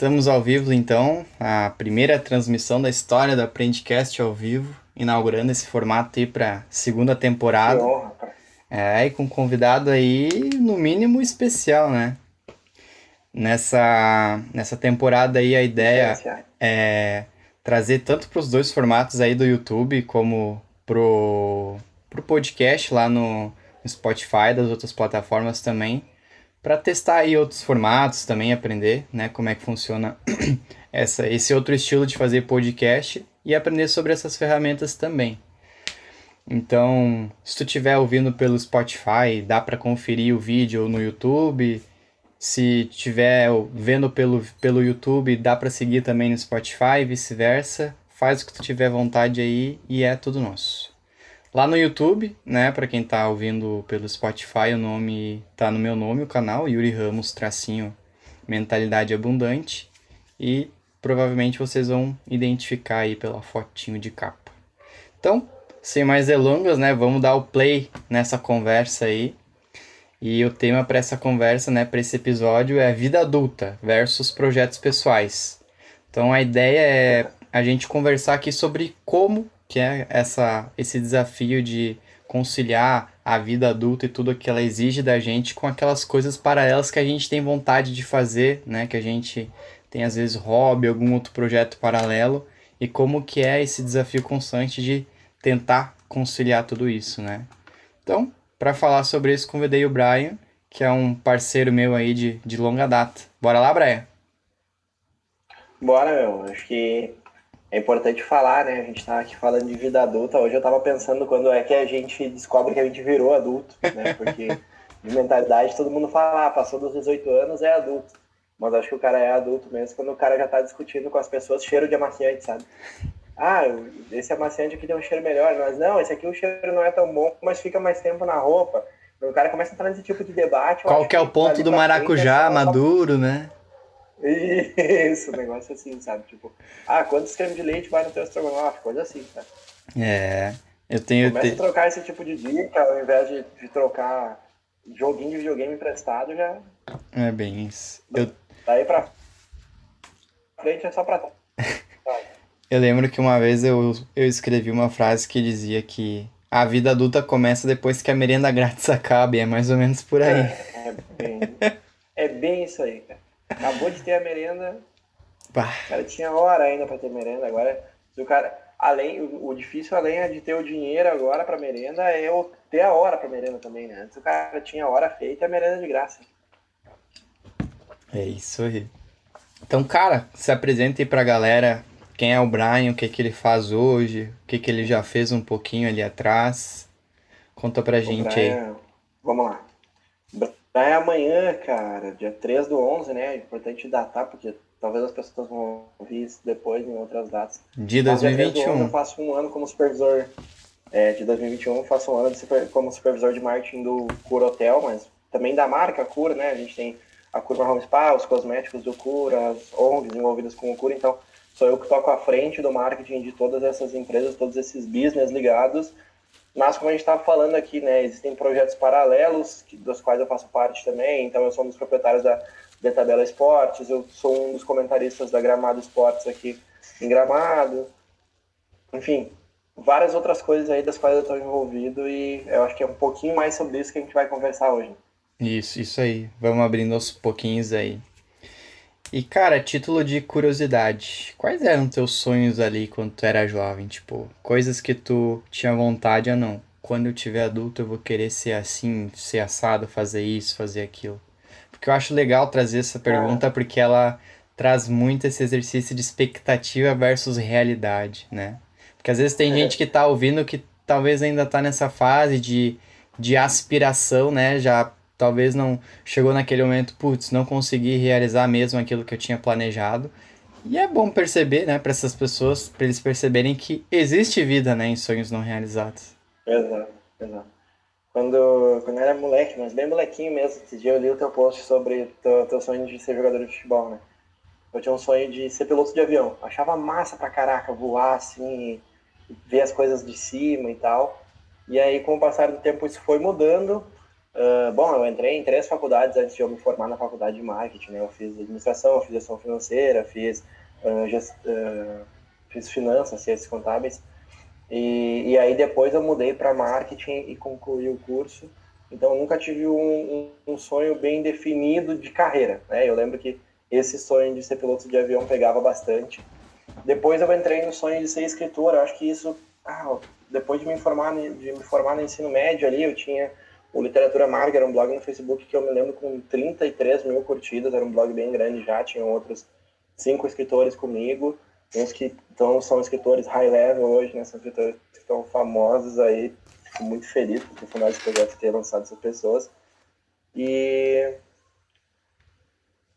Estamos ao vivo então, a primeira transmissão da história do Aprendicast ao vivo, inaugurando esse formato aí para segunda temporada. Que honra, cara. É, e com um convidado aí, no mínimo, especial, né? Nessa, nessa temporada aí, a ideia Especial. é trazer tanto para os dois formatos aí do YouTube, como pro, pro podcast lá no Spotify, das outras plataformas também, para testar aí outros formatos também, aprender, né, como é que funciona essa, esse outro estilo de fazer podcast e aprender sobre essas ferramentas também. Então, se tu estiver ouvindo pelo Spotify, dá para conferir o vídeo no YouTube. Se estiver vendo pelo, pelo YouTube, dá para seguir também no Spotify, vice-versa. Faz o que tu tiver vontade aí e é tudo nosso. Lá no YouTube, né, para quem tá ouvindo pelo Spotify, o nome tá no meu nome, o canal, Yuri Ramos, tracinho, Mentalidade Abundante. E provavelmente vocês vão identificar aí pela fotinho de capa. Então, sem mais delongas, né, vamos dar o play nessa conversa aí. E o tema para essa conversa, né, para esse episódio é vida adulta versus projetos pessoais. Então a ideia é a gente conversar aqui sobre como que é essa, esse desafio de conciliar a vida adulta e tudo que ela exige da gente com aquelas coisas paralelas que a gente tem vontade de fazer, né? Que a gente tem às vezes hobby, algum outro projeto paralelo e como que é esse desafio constante de tentar conciliar tudo isso, né? Então, para falar sobre isso, convidei o Brian, que é um parceiro meu aí de, de longa data. Bora lá, Brian? Bora, meu. Acho que é importante falar, né? A gente tá aqui falando de vida adulta. Hoje eu tava pensando quando é que a gente descobre que a gente virou adulto, né? Porque de mentalidade todo mundo fala, ah, passou dos 18 anos é adulto. Mas acho que o cara é adulto mesmo quando o cara já tá discutindo com as pessoas cheiro de amaciante, sabe? Ah, esse amaciante aqui tem um cheiro melhor, mas não, esse aqui o cheiro não é tão bom, mas fica mais tempo na roupa. O cara começa a entrar nesse tipo de debate. Qual que é o ponto do frente maracujá só- maduro, né? Isso, um negócio assim, sabe? Tipo, ah, quantos creme de leite vai no teu estrogonofe? Coisa assim, sabe? É, eu tenho... Começa a te- trocar esse tipo de dica, ao invés de, de trocar joguinho de videogame emprestado, já É bem isso. Eu, daí pra frente é só pra trás. eu lembro que uma vez eu, eu escrevi uma frase que dizia que a vida adulta começa depois que a merenda grátis acaba, e é mais ou menos por aí. É bem, é bem isso aí, cara. Acabou de ter a merenda, Bah, o cara tinha hora ainda pra ter merenda, agora se o cara, além, o, o difícil além de ter o dinheiro agora pra merenda é o, ter a hora pra merenda também, né? Antes o cara tinha a hora feita e a merenda de graça. é isso aí. Então, cara, se apresenta aí pra galera quem é o Brian, o que que ele faz hoje, o que que ele já fez um pouquinho ali atrás. Conta pra O gente aí. Brian- Vamos lá. Brian é amanhã, cara, dia 3 do 11, né? É importante datar, porque talvez as pessoas vão ouvir isso depois em outras datas. De Mas dia 3 do 11 eu 2021. faço um ano como supervisor. É, de 2021 eu faço um ano de super- como supervisor de marketing do Cura Hotel, mas também da marca Cura, né? A gente tem a Cura Home Spa, os cosméticos do Cura, as ONGs envolvidas com o Cura, então sou eu que toco à frente do marketing de todas essas empresas, todos esses business ligados. Mas como a gente estava falando aqui, né, existem projetos paralelos, que, dos quais eu faço parte também, então eu sou um dos proprietários da Detabela Esportes, eu sou um dos comentaristas da Gramado Esportes aqui em Gramado, enfim, várias outras coisas aí das quais eu estou envolvido e eu acho que é um pouquinho mais sobre isso que a gente vai conversar hoje. Isso, isso aí. Vamos abrindo aos pouquinhos aí. E, cara, título de curiosidade. Quais eram teus sonhos ali quando tu era jovem? Tipo, coisas que tu tinha vontade ou não? Quando eu tiver adulto, eu vou querer ser assim, ser assado, fazer isso, fazer aquilo. Porque eu acho legal trazer essa pergunta porque ela traz muito esse exercício de expectativa versus realidade, né? Porque às vezes tem É. gente que tá ouvindo que talvez ainda tá nessa fase de, de aspiração, né? Já talvez não chegou naquele momento, putz, não consegui realizar mesmo aquilo que eu tinha planejado. E é bom perceber, né, para essas pessoas, para eles perceberem que existe vida, né, em sonhos não realizados. Exato, exato. Quando, quando eu era moleque, mas bem molequinho mesmo, esse dia eu li o teu post sobre teu, teu sonho de ser jogador de futebol, né? Eu tinha um sonho de ser piloto de avião. Achava massa pra caraca voar assim, ver as coisas de cima e tal. E aí, com o passar do tempo, isso foi mudando. Uh, bom, eu entrei em três faculdades antes de eu me formar na faculdade de marketing. Né? Eu fiz administração, fiz gestão financeira, fiz, uh, gest, uh, fiz finanças, ciências contábeis. E, e aí depois eu mudei para marketing e concluí o curso. Então nunca tive um, um, um, sonho bem definido de carreira. Né? Eu lembro que esse sonho de ser piloto de avião pegava bastante. Depois eu entrei no sonho de ser escritor. Eu acho que isso, ah, depois de me formar de me formar no ensino médio ali, eu tinha o Literatura Marga, era um blog no Facebook que eu me lembro com 33 mil curtidas, era um blog bem grande já, tinham outros cinco escritores comigo, uns que então, são escritores high level hoje, né, são escritores que estão famosos aí, fico muito feliz por final desse projeto ter lançado essas pessoas. E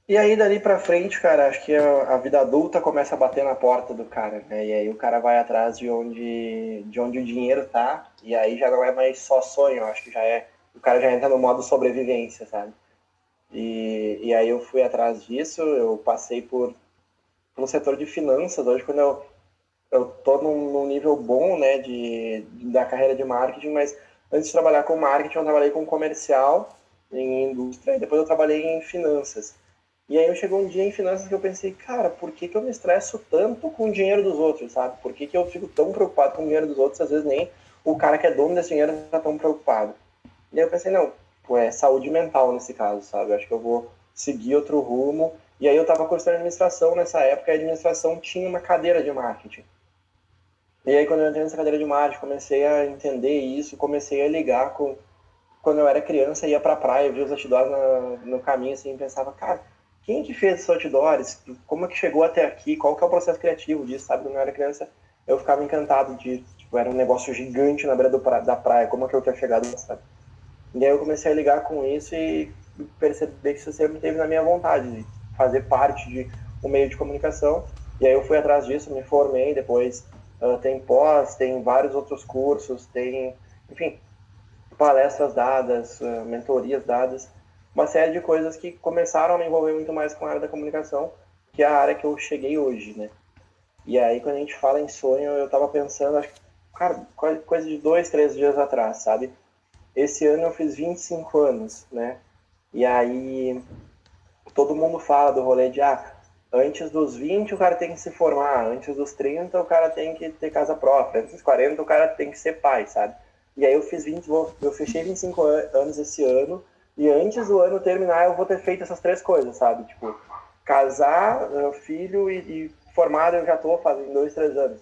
e aí, dali pra frente, cara, acho que a, a, vida adulta começa a bater na porta do cara, né? E aí o cara vai atrás de onde, de onde o dinheiro tá, e aí já não é mais só sonho, acho que já é o cara já entra no modo sobrevivência, sabe? E, e aí eu fui atrás disso, eu passei por no setor de finanças, hoje quando eu eu tô num, num nível bom, né, de, da carreira de marketing, mas antes de trabalhar com marketing, eu trabalhei com comercial em indústria, e depois eu trabalhei em finanças. E aí eu chegou um dia em finanças que eu pensei, cara, por que, que eu me estresso tanto com o dinheiro dos outros, sabe? Por que, que eu fico tão preocupado com o dinheiro dos outros, às vezes nem o cara que é dono desse dinheiro está tão preocupado. E aí eu pensei, não, pô, é saúde mental nesse caso, sabe? Eu acho que eu vou seguir outro rumo. E aí eu estava cursando administração nessa época, e a administração tinha uma cadeira de marketing. E aí quando eu entrei nessa cadeira de marketing, comecei a entender isso, comecei a ligar com... Quando eu era criança, ia pra praia, via os outdoors no, no caminho, assim, e pensava, cara, quem que fez esses outdoors? Como é que chegou até aqui? Qual que é o processo criativo disso, sabe? Quando eu era criança, eu ficava encantado de, tipo, era um negócio gigante na beira do, da praia, como é que eu tinha chegado, sabe? E aí eu comecei a ligar com isso e perceber que isso sempre teve na minha vontade, de fazer parte de um meio de comunicação. E aí eu fui atrás disso, me formei, depois uh, tem pós, tem vários outros cursos, tem, enfim, palestras dadas, uh, mentorias dadas, uma série de coisas que começaram a me envolver muito mais com a área da comunicação, que é a área que eu cheguei hoje, né? E aí, quando a gente fala em sonho, eu tava pensando, acho que, cara, coisa de dois, três dias atrás, sabe? Esse ano eu fiz 25 anos, né? E aí todo mundo fala do rolê de ah, antes dos 20 o cara tem que se formar, antes dos 30 o cara tem que ter casa própria, antes dos 40 o cara tem que ser pai, sabe? E aí eu fiz 20, eu fechei 25 anos esse ano e antes do ano terminar eu vou ter feito essas três coisas, sabe? Tipo, casar, filho e, e formado eu já tô fazendo dois, três anos.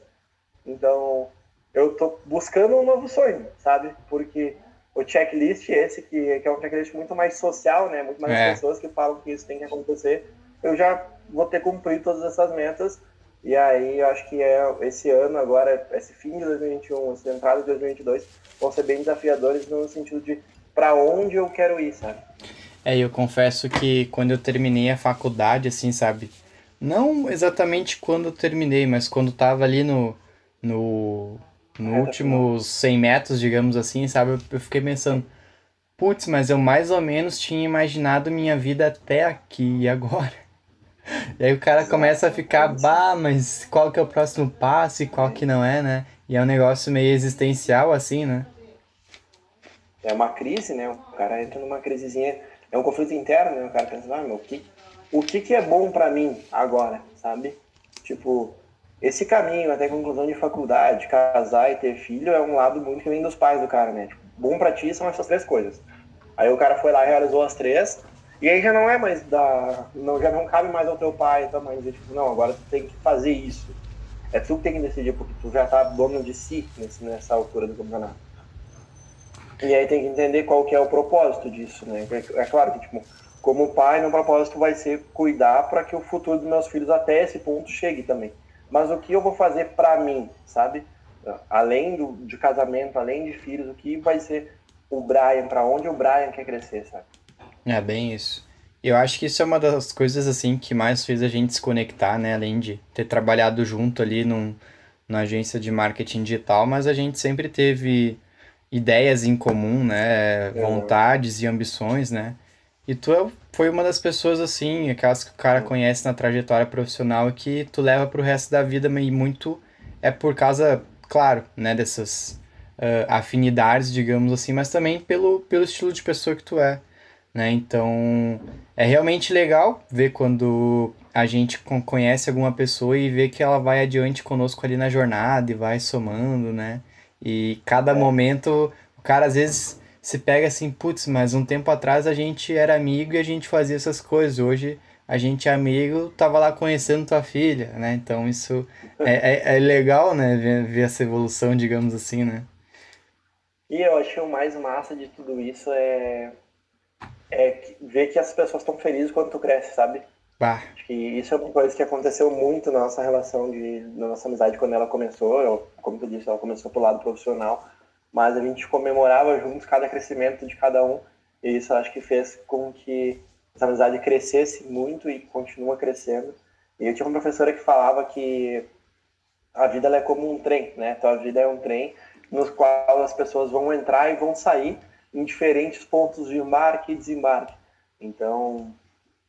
Então, eu tô buscando um novo sonho, sabe? Porque o checklist esse, que, que é um checklist muito mais social, né? Muito mais é. pessoas que falam que isso tem que acontecer. Eu já vou ter cumprido todas essas metas. E aí, eu acho que é esse ano agora, esse fim de 2021, essa entrada de 2022, vão ser bem desafiadores no sentido de para onde eu quero ir, sabe? É, eu confesso que quando eu terminei a faculdade, assim, sabe? Não exatamente quando eu terminei, mas quando tava ali no, no no últimos 100 metros, digamos assim, sabe? Eu fiquei pensando, putz, mas eu mais ou menos tinha imaginado minha vida até aqui e agora. E aí o cara começa a ficar, bah, mas qual que é o próximo passo e qual que não é, né? E é um negócio meio existencial, assim, né? É uma crise, né? O cara entra numa crisezinha, é um conflito interno, né? O cara pensa, ah, meu, o que, o que, que é bom para mim agora, sabe? Tipo, esse caminho até a conclusão de faculdade, casar e ter filho é um lado muito que vem dos pais do cara, né? Tipo, bom pra ti são essas três coisas. Aí o cara foi lá e realizou as três, e aí já não é mais da. Não, já não cabe mais ao teu pai e mãe dizer, tipo, não, agora tu tem que fazer isso. É tu que tem que decidir, porque tu já tá dono de si nesse, nessa altura do campeonato. E aí tem que entender qual que é o propósito disso, né? É, é claro que, tipo, como pai, meu propósito vai ser cuidar para que o futuro dos meus filhos até esse ponto chegue também mas o que eu vou fazer para mim, sabe? Além do, de casamento, além de filhos, o que vai ser o Brian, para onde o Brian quer crescer, sabe? É bem isso. Eu acho que isso é uma das coisas assim que mais fez a gente se conectar, né? Além de ter trabalhado junto ali num, numa agência de marketing digital, mas a gente sempre teve ideias em comum, né? É. Vontades e ambições, né? E tu é foi uma das pessoas, assim, aquelas que o cara conhece na trajetória profissional que tu leva pro resto da vida, e muito é por causa, claro, né, dessas uh, afinidades, digamos assim, mas também pelo, pelo estilo de pessoa que tu é, né? Então, é realmente legal ver quando a gente conhece alguma pessoa e vê que ela vai adiante conosco ali na jornada e vai somando, né? E cada é. momento, o cara às vezes se pega assim, putz, mas um tempo atrás a gente era amigo e a gente fazia essas coisas. Hoje a gente é amigo, tava lá conhecendo tua filha, né? Então isso é, é, é legal, né? Ver, ver essa evolução, digamos assim, né? E eu acho que o mais massa de tudo isso é, é ver que as pessoas estão felizes quando tu cresce, sabe? Bah. Acho que isso é uma coisa que aconteceu muito na nossa relação, de, na nossa amizade quando ela começou. Eu, como tu disse, ela começou pro lado profissional, mas a gente comemorava juntos cada crescimento de cada um. E isso acho que fez com que essa amizade crescesse muito e continua crescendo. E eu tinha uma professora que falava que a vida é como um trem, né? Então a vida é um trem nos qual as pessoas vão entrar e vão sair em diferentes pontos de embarque e desembarque. Então,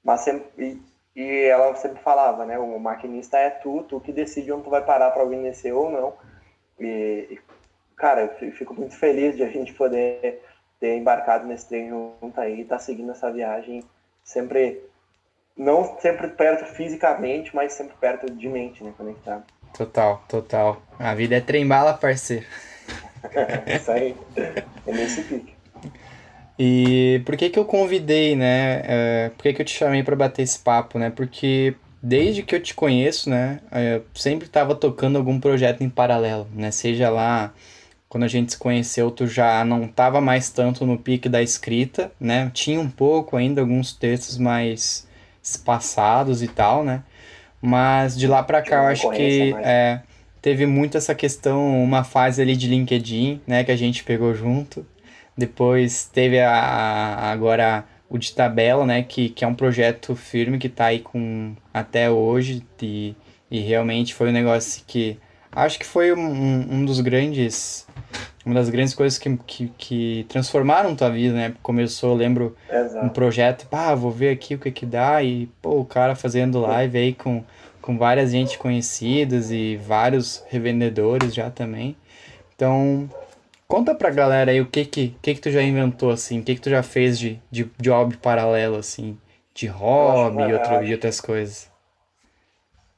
mas sempre, e, ela sempre falava, né? O maquinista é tu, tu que decide onde tu vai parar para descer ou não. E, e, cara, eu fico muito feliz de a gente poder ter embarcado nesse trem junto aí e tá seguindo essa viagem sempre não sempre perto fisicamente, mas sempre perto de mente, né, conectado. Total, total. A vida é trem bala, parceiro. Isso aí. É nesse pique. E por que que eu convidei, né? Uh, por que que eu te chamei para bater esse papo, né? Porque desde que eu te conheço, né? Eu sempre estava tocando algum projeto em paralelo, né? Seja lá quando a gente se conheceu, tu já não estava mais tanto no pique da escrita, né? Tinha um pouco ainda alguns textos mais espaçados e tal, né? Mas de lá para cá eu acho que é, teve muito essa questão, uma fase ali de LinkedIn, né, que a gente pegou junto. Depois teve a, a agora o de tabela, né, que, que é um projeto firme que está aí com até hoje e, e realmente foi um negócio que acho que foi um, um dos grandes uma das grandes coisas que, que, que transformaram tua vida, né? Começou, eu lembro, Exato. um projeto, pá, vou ver aqui o que que dá, e, pô, o cara fazendo live aí com com várias gente conhecidas e vários revendedores já também. Então, conta pra galera aí o que que, que, que tu já inventou, assim, o que que tu já fez de, de job paralelo, assim, de hobby e, outro, e outras coisas.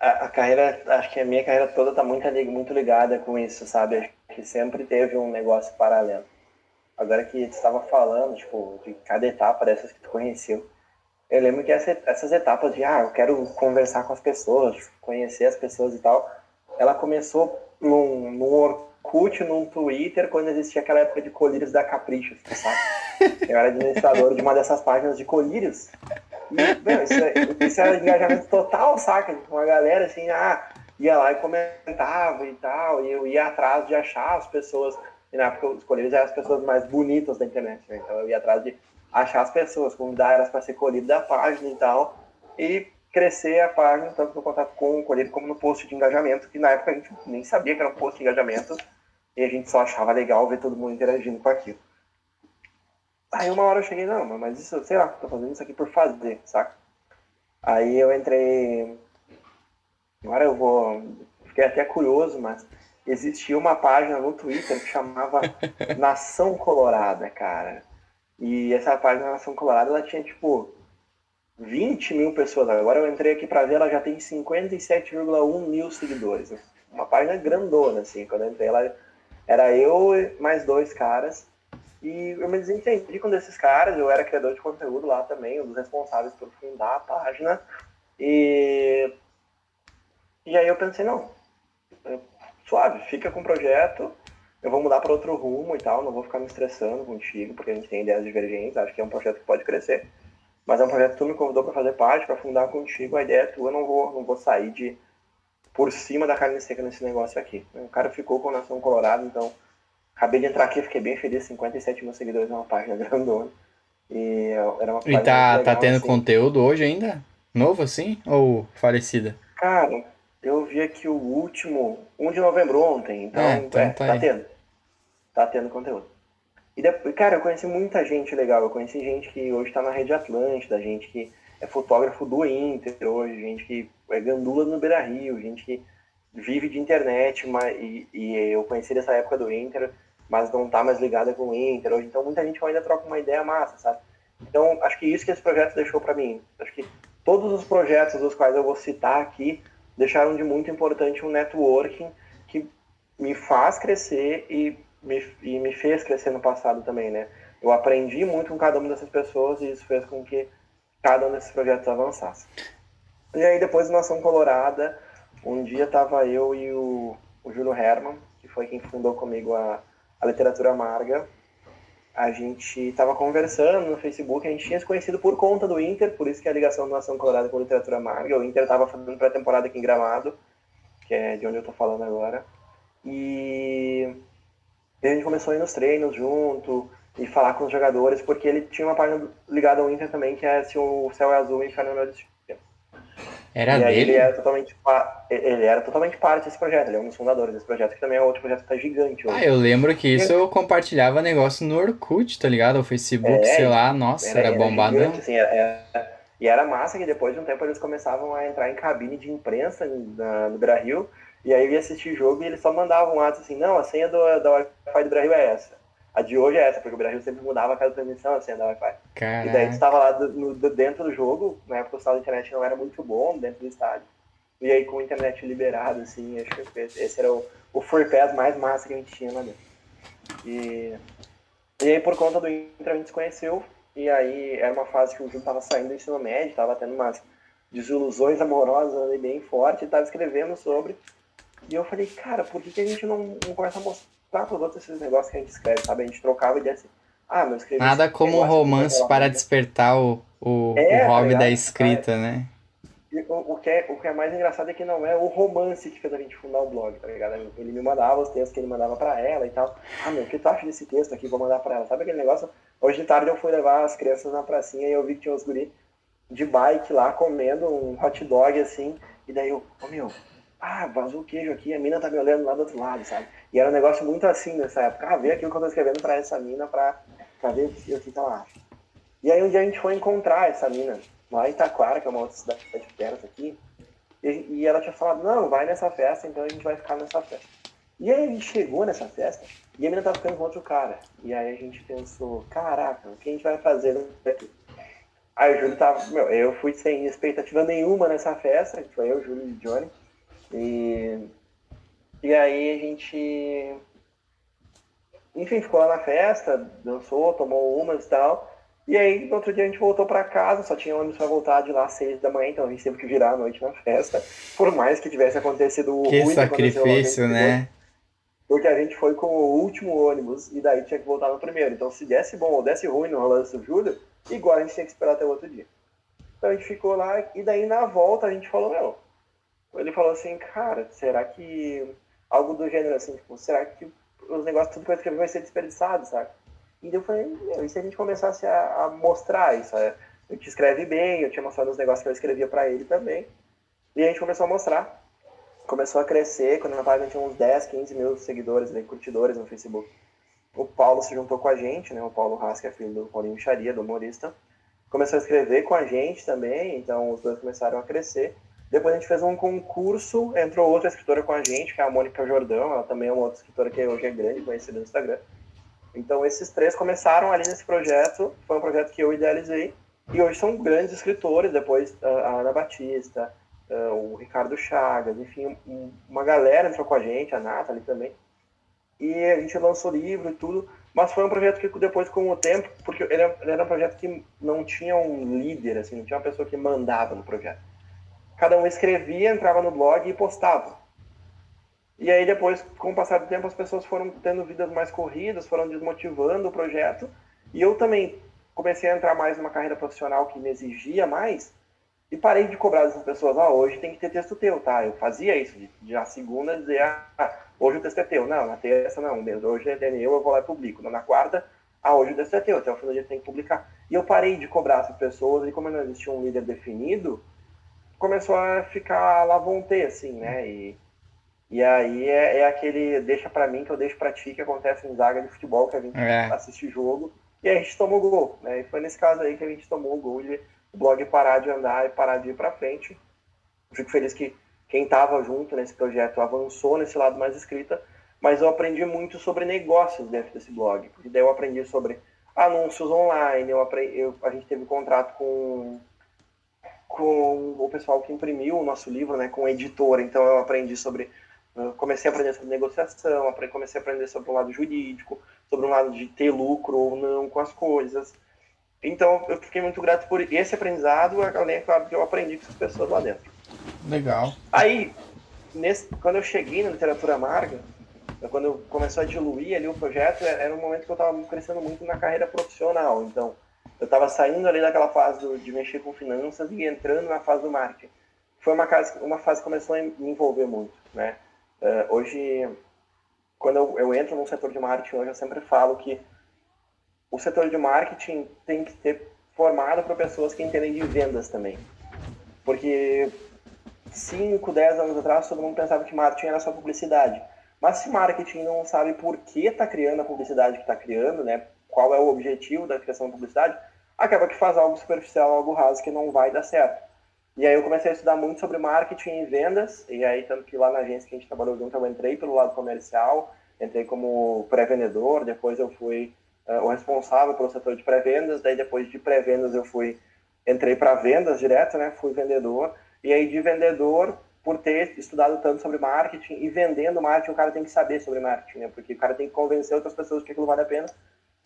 A, carreira, acho que a minha carreira toda tá muito, muito ligada com isso, sabe? Acho que sempre teve um negócio paralelo. Agora que tu estava falando, tipo, de cada etapa dessas que tu conheceu, eu lembro que essa, essas etapas de, ah, eu quero conversar com as pessoas, conhecer as pessoas e tal, ela começou num, num Orkut, num Twitter, quando existia aquela época de colírios da Capricho, sabe? Eu era administrador de uma dessas páginas de colírios. E, meu, isso, era engajamento total, saca? Uma galera assim, ah, ia lá e comentava e tal, e eu ia atrás de achar as pessoas, e na época os colírios eram as pessoas mais bonitas da internet, né? Então eu ia atrás de achar as pessoas, convidar elas para ser colhido da página e tal, e crescer a página, tanto no contato com o colhido como no post de engajamento, que na época a gente nem sabia que era um post de engajamento, e a gente só achava legal ver todo mundo interagindo com aquilo. Aí uma hora eu cheguei, não, mas isso, sei lá, tô fazendo isso aqui por fazer, saca? Aí eu entrei. Agora eu vou. Fiquei até curioso, mas existia uma página no Twitter que chamava Nação Colorada, cara. E essa página Nação Colorada, ela tinha, tipo, 20 mil pessoas. Agora eu entrei aqui para ver, ela já tem 57,1 mil seguidores. Uma página grandona, assim. Quando eu entrei, ela era eu e mais dois caras. E eu me desentendi com desses caras. Eu era criador de conteúdo lá também, um dos responsáveis por fundar a página. E, e aí eu pensei, não, suave, fica com o projeto eu vou mudar para outro rumo e tal, não vou ficar me estressando contigo, porque a gente tem ideias divergentes, acho que é um projeto que pode crescer. Mas é um projeto que tu me convidou para fazer parte, para fundar contigo, a ideia é tua, eu não vou, não vou sair de por cima da carne seca nesse negócio aqui. O cara ficou com a Nação Colorado, então acabei de entrar aqui, fiquei bem feliz, 57 mil seguidores numa página grandona. E era uma E tá, legal, tá tendo assim. conteúdo hoje ainda? Novo assim? Ou falecida? Cara, eu vi aqui o último, 1 de novembro ontem, então, é, então é, tá, tá tendo tá tendo conteúdo. E depois, cara, eu conheci muita gente legal. Eu conheci gente que hoje tá na Rede Atlântida, gente que é fotógrafo do Inter hoje, gente que é gandula no Beira Rio, gente que vive de internet, mas, e, e eu conheci dessa época do Inter mas não tá mais ligada com o Inter hoje. Então muita gente ainda troca uma ideia massa, sabe? Então acho que isso que esse projeto deixou para mim. Acho que todos os projetos dos quais eu vou citar aqui deixaram de muito importante um networking que me faz crescer e me, e me fez crescer no passado também, né? Eu aprendi muito com cada uma dessas pessoas e isso fez com que cada um desses projetos avançasse. E aí depois Nação Colorada, um dia tava eu e o, o Júlio Herman, que foi quem fundou comigo a, a Literatura Amarga, a gente estava conversando no Facebook, a gente tinha se conhecido por conta do Inter, por isso que a ligação do Nação Colorada com a Literatura Amarga. O Inter estava fazendo pré-temporada aqui em Gramado, que é de onde eu estou falando agora. E... a gente começou a ir nos treinos junto e falar com os jogadores, porque ele tinha uma página ligada ao Inter também, que é Se o Céu é Azul e Inferno é Destino. Era e dele? Ele era, totalmente, ele era totalmente parte desse projeto, ele é um dos fundadores desse projeto, que também é outro projeto que tá gigante hoje. Ah, eu lembro que isso eu compartilhava negócio no Orkut, tá ligado? O Facebook, é, sei lá, nossa, era, era bombado. Gigante, assim, era, era, e era massa que depois de um tempo eles começavam a entrar em cabine de imprensa na, no Brasil, e aí eu ia assistir jogo e eles só mandavam um ato assim, não, a senha do, da Wi-Fi do Brasil é essa. A de hoje é essa, porque o Brasil sempre mudava a cada transmissão, assim, da Wi-Fi. E daí a gente estava lá do, no, dentro do jogo, na época o sinal da internet não era muito bom dentro do estádio. E aí com a internet liberada, assim, acho que esse era o, o Free Pass mais massa que a gente tinha lá dentro. E, e aí por conta do Inter a gente se conheceu, e aí era uma fase que o Júlio estava saindo do ensino médio, estava tendo umas desilusões amorosas ali bem forte, e estava escrevendo sobre. E eu falei, cara, por que, que a gente não, não começa a mostrar para os outros esses negócios que a gente escreve, sabe? A gente trocava e assim, ah, meu escrevi Nada como um romance para despertar o, o, é, o hobby tá da escrita, é. né? O, o, que é, o que é mais engraçado é que não é o romance que fez a gente fundar o blog, tá ligado? Ele me mandava os textos que ele mandava para ela e tal. Ah, meu, o que tu acha desse texto aqui? Vou mandar para ela. Sabe aquele negócio? Hoje de tarde eu fui levar as crianças na pracinha e eu vi que tinha uns guri de bike lá comendo um hot dog assim. E daí eu, ô oh, meu, ah, vazou o queijo aqui, a mina tá me olhando lá do outro lado, sabe? E era um negócio muito assim nessa época. Ah, vê aquilo que eu tô escrevendo pra essa mina pra, pra ver o que, o que ela acha. E aí um dia a gente foi encontrar essa mina lá em Itaquara, que é uma outra cidade perto aqui, e, e ela tinha falado, não, vai nessa festa, então a gente vai ficar nessa festa. E aí a gente chegou nessa festa e a menina tava ficando com outro cara. E aí a gente pensou, caraca, o que a gente vai fazer aqui? Aí o Júlio tava, meu, eu fui sem expectativa nenhuma nessa festa, que foi eu, Júlio e Johnny. E, e aí a gente, enfim, ficou lá na festa, dançou, tomou umas e tal. E aí, no outro dia a gente voltou para casa, só tinha ônibus para voltar de lá às seis da manhã, então a gente teve que virar a noite na festa, por mais que tivesse acontecido que ruim. Sacrifício, né? Porque a gente foi com o último ônibus e daí tinha que voltar no primeiro. Então, se desse bom ou desse ruim no lance do Júlio, igual a gente tinha que esperar até o outro dia. Então a gente ficou lá e daí na volta a gente falou, meu, ele falou assim, cara, será que algo do gênero assim, tipo, será que os negócios tudo que eu escrevi vai ser desperdiçado, sabe? E eu falei, meu, e se a gente começasse a, a mostrar isso? É, eu te escreve bem, eu tinha mostrado os negócios que eu escrevia para ele também. E a gente começou a mostrar. Começou a crescer, quando na página tinha uns 10, 15 mil seguidores, né, curtidores no Facebook. O Paulo se juntou com a gente, né? O Paulo que é filho do Paulinho Charia, do humorista. Começou a escrever com a gente também, então os dois começaram a crescer. Depois a gente fez um concurso, entrou outra escritora com a gente, que é a Mônica Jordão, ela também é uma outra escritora que hoje é grande, conhecida no Instagram. Então esses três começaram ali nesse projeto, foi um projeto que eu idealizei, e hoje são grandes escritores, depois a Ana Batista, o Ricardo Chagas, enfim, uma galera entrou com a gente, a Nathalie também, e a gente lançou livro e tudo, mas foi um projeto que depois, com o tempo, porque ele era um projeto que não tinha um líder, assim, não tinha uma pessoa que mandava no projeto cada um escrevia, entrava no blog e postava. E aí depois, com o passar do tempo, as pessoas foram tendo vidas mais corridas, foram desmotivando o projeto. E eu também comecei a entrar mais numa carreira profissional que me exigia mais. E parei de cobrar dessas pessoas, ah, hoje tem que ter texto teu, tá? Eu fazia isso, de, de na segunda dizer, ah, hoje o texto é teu. Não, na terça não, mesmo. Hoje é meu, eu vou lá e publico. Na quarta, ah, hoje o texto é teu, até o final do dia tem que publicar. E eu parei de cobrar essas pessoas, e como não existia um líder definido, começou a ficar lavonte, assim, né? E, e aí é, é aquele deixa para mim que eu deixo para ti que acontece em zaga de futebol que a gente é. assiste jogo e a gente tomou gol, né? E foi nesse caso aí que a gente tomou o gol e o blog parar de andar e parar de ir para frente. Fico feliz que quem estava junto nesse projeto avançou nesse lado mais escrita, mas eu aprendi muito sobre negócios dentro desse blog. Porque daí eu aprendi sobre anúncios online, eu aprendi, eu, a gente teve contato com, com o pessoal que imprimiu o nosso livro, né, com o editor, então eu aprendi sobre eu comecei a aprender sobre negociação, comecei a aprender sobre o lado jurídico, sobre o lado de ter lucro ou não com as coisas. Então, eu fiquei muito grato por esse aprendizado, além, é claro, que eu aprendi com as pessoas lá dentro. Legal. Aí, nesse, quando eu cheguei na literatura amarga, quando eu começou a diluir ali o projeto, é, era um momento que eu estava crescendo muito na carreira profissional. Então, eu estava saindo ali daquela fase de mexer com finanças e entrando na fase do marketing. Foi uma, fase, uma fase que começou a me envolver muito, né? Uh, hoje, quando eu, eu entro no setor de marketing, hoje eu sempre falo que o setor de marketing tem que ter formado para pessoas que entendem de vendas também. Porque 5, 10 anos atrás, todo mundo pensava que marketing era só publicidade. Mas se marketing não sabe por que está criando a publicidade que está criando, né, qual é o objetivo da criação da publicidade, acaba que faz algo superficial, algo raso que não vai dar certo. E aí eu comecei a estudar muito sobre marketing e vendas, e aí tanto que lá na agência que a gente trabalhou junto, eu entrei pelo lado comercial, entrei como pré-vendedor, depois eu fui uh, o responsável pelo setor de pré-vendas, daí depois de pré-vendas eu fui entrei para vendas direto, né? Fui vendedor e aí de vendedor por ter estudado tanto sobre marketing e vendendo marketing, o cara tem que saber sobre marketing, né? Porque o cara tem que convencer outras pessoas que aquilo vale a pena.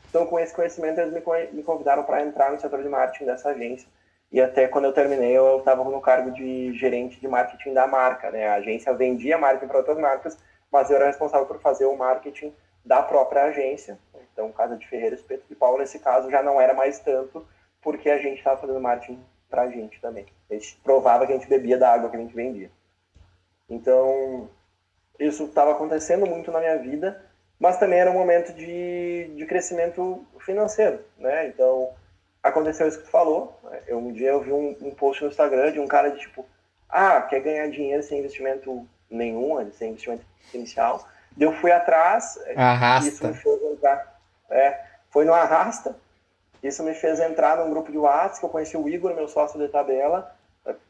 Então, com esse conhecimento, eles me convidaram para entrar no setor de marketing dessa agência. E até quando eu terminei, eu estava no cargo de gerente de marketing da marca, né? A agência vendia marketing para outras marcas, mas eu era responsável por fazer o marketing da própria agência. Então, Casa de Ferreira Espeto de Paulo, nesse caso, já não era mais tanto, porque a gente estava fazendo marketing para a gente também. A gente provava que a gente bebia da água que a gente vendia. Então, isso estava acontecendo muito na minha vida, mas também era um momento de, de crescimento financeiro, né? Então, aconteceu isso que tu falou. Eu, um dia eu vi um, um post no Instagram de um cara de tipo, ah, quer ganhar dinheiro sem investimento nenhum, sem investimento inicial. Eu fui atrás. Arrasta. Isso me fez entrar. É, foi no Arrasta. Isso me fez entrar num grupo de WhatsApp, que eu conheci o Igor, meu sócio de tabela.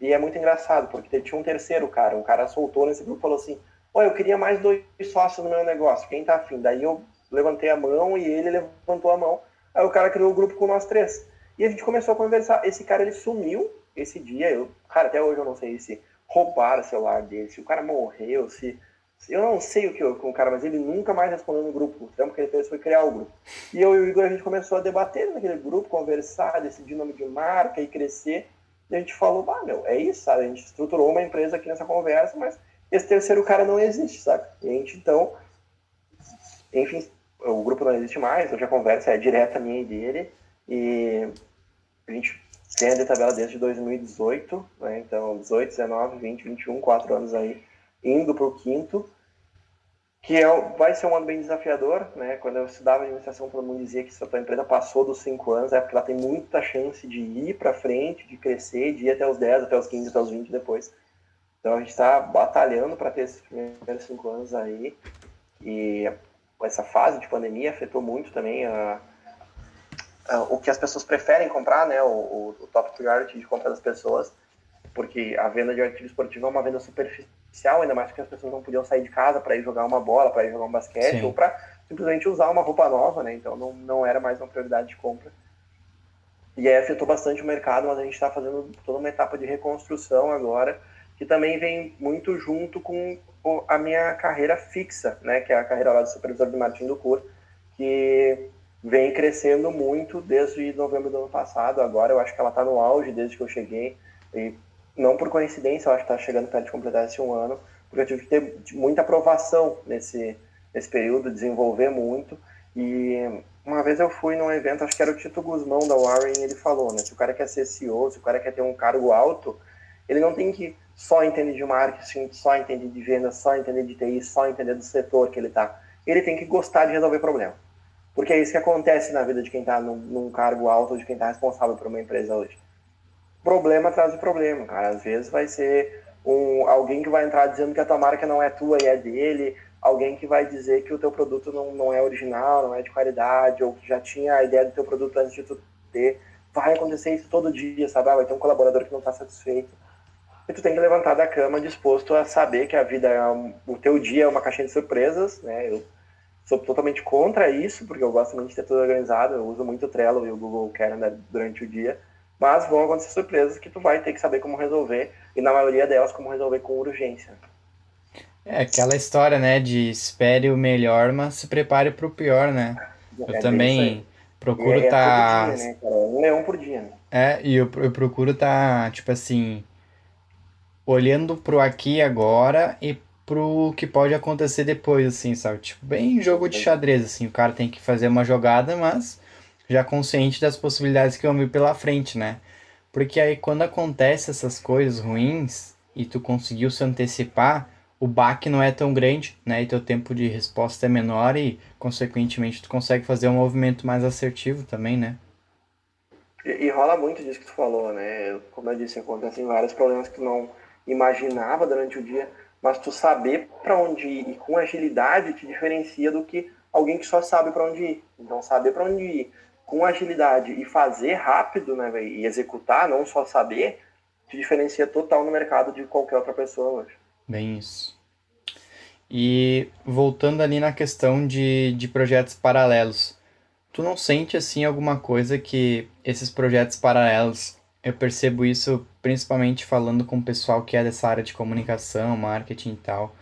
E é muito engraçado, porque tinha um terceiro cara. Um cara soltou nesse grupo e falou assim: Oi, eu queria mais dois sócios no meu negócio. Quem tá afim? Daí eu levantei a mão e ele levantou a mão. Aí o cara criou o grupo com nós três. E a gente começou a conversar. Esse cara, ele sumiu esse dia. Eu, cara, até hoje eu não sei se roubaram o celular dele, se o cara morreu, se eu não sei o que com o cara, mas ele nunca mais respondeu no grupo. O que ele fez foi criar o grupo. E eu e o Igor, a gente começou a debater naquele grupo, conversar, decidir nome de marca e crescer. E a gente falou, bah, meu, é isso, sabe? A gente estruturou uma empresa aqui nessa conversa, mas esse terceiro cara não existe, sabe? E a gente, então, enfim, o grupo não existe mais, hoje a conversa é direta minha e dele. E a gente tem a tabela desde 2018, né? Então, 18, 19, 20, 21, quatro anos aí indo para o quinto, que é, vai ser um ano bem desafiador, né? Quando eu estudava administração, todo mundo dizia que se a tua empresa passou dos cinco anos, é porque ela tem muita chance de ir para frente, de crescer, de ir até os 10, até os 15, até os 20 depois. Então a gente está batalhando para ter esses primeiros cinco anos aí. E essa fase de pandemia afetou muito também a, a, o que as pessoas preferem comprar, né? O, o, o top priority de compra das pessoas, porque a venda de artigo esportivo é uma venda superficial ainda mais porque as pessoas não podiam sair de casa para ir jogar uma bola, para ir jogar um basquete, Sim. ou para simplesmente usar uma roupa nova, né? Então não, não era mais uma prioridade de compra. E aí afetou bastante o mercado, mas a gente está fazendo toda uma etapa de reconstrução agora, que também vem muito junto com a minha carreira fixa, né? Que é a carreira lá de supervisor de marketing do CUR, que vem crescendo muito desde novembro do ano passado. Agora eu acho que ela está no auge desde que eu cheguei. E não por coincidência, eu acho que está chegando perto de completar esse um ano, porque eu tive que ter muita aprovação nesse, nesse período, desenvolver muito. E uma vez eu fui num evento, acho que era o Tito Guzmão da Warren, e ele falou, né? Se o cara quer ser CEO, se o cara quer ter um cargo alto, ele não tem que só entender de marketing, só entender de venda, só entender de TI, só entender do setor que ele está. Ele tem que gostar de resolver problema. Porque é isso que acontece na vida de quem está num, num cargo alto, de quem está responsável por uma empresa hoje problema atrás de problema, cara. Às vezes vai ser um, alguém que vai entrar dizendo que a tua marca não é tua e é dele, alguém que vai dizer que o teu produto não, não é original, não é de qualidade, ou que já tinha a ideia do teu produto antes de tu ter. Vai acontecer isso todo dia, sabe? Ah, vai ter um colaborador que não está satisfeito. E tu tem que levantar da cama disposto a saber que a vida é um, o teu dia é uma caixinha de surpresas, né? Eu sou totalmente contra isso, porque eu gosto muito de ter tudo organizado, eu uso muito o Trello e o Google Calendar durante o dia, mas vão acontecer surpresas que tu vai ter que saber como resolver, e na maioria delas como resolver com urgência. É aquela história, né, de espere o melhor, mas se prepare para o pior, né? Eu é também procuro estar... Tá... Dia, né, um leão por dia, né? É, e eu, eu procuro estar, tá, tipo assim, olhando pro aqui e agora e pro que pode acontecer depois, assim, sabe? Tipo, bem jogo de xadrez, assim, o cara tem que fazer uma jogada, mas já consciente das possibilidades que vão vir pela frente, né? Porque aí quando acontece essas coisas ruins e tu conseguiu se antecipar, o baque não é tão grande, né? E teu tempo de resposta é menor e, consequentemente, tu consegue fazer um movimento mais assertivo também, né? E, e, rola muito disso que tu falou, né? Como eu disse, acontecem vários problemas que não imaginava durante o dia, mas tu saber para onde ir e com agilidade te diferencia do que alguém que só sabe para onde ir. Então, saber para onde ir com agilidade e fazer rápido, né, véio, e executar, não só saber, te diferencia total no mercado de qualquer outra pessoa hoje. Bem isso. E voltando ali na questão de, de projetos paralelos, tu não sente assim alguma coisa que esses projetos paralelos, eu percebo isso principalmente falando com o pessoal que é dessa área de comunicação, marketing e tal,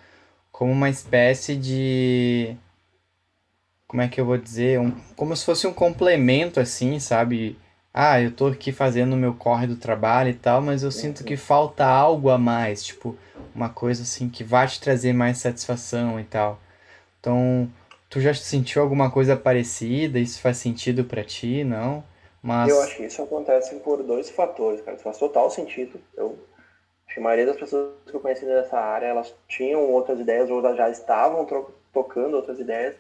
como uma espécie de como é que eu vou dizer, um, como se fosse um complemento assim, sabe? Ah, eu tô aqui fazendo o meu corre do trabalho e tal, mas eu sinto que falta algo a mais, tipo, uma coisa assim que vai te trazer mais satisfação e tal. Então, Tu já sentiu alguma coisa parecida? Isso faz sentido para ti, não? Mas... Eu acho que isso acontece por dois fatores, cara. Isso faz total sentido. Eu acho que a maioria das pessoas que eu conheci nessa área, elas tinham outras ideias ou já estavam tocando outras ideias.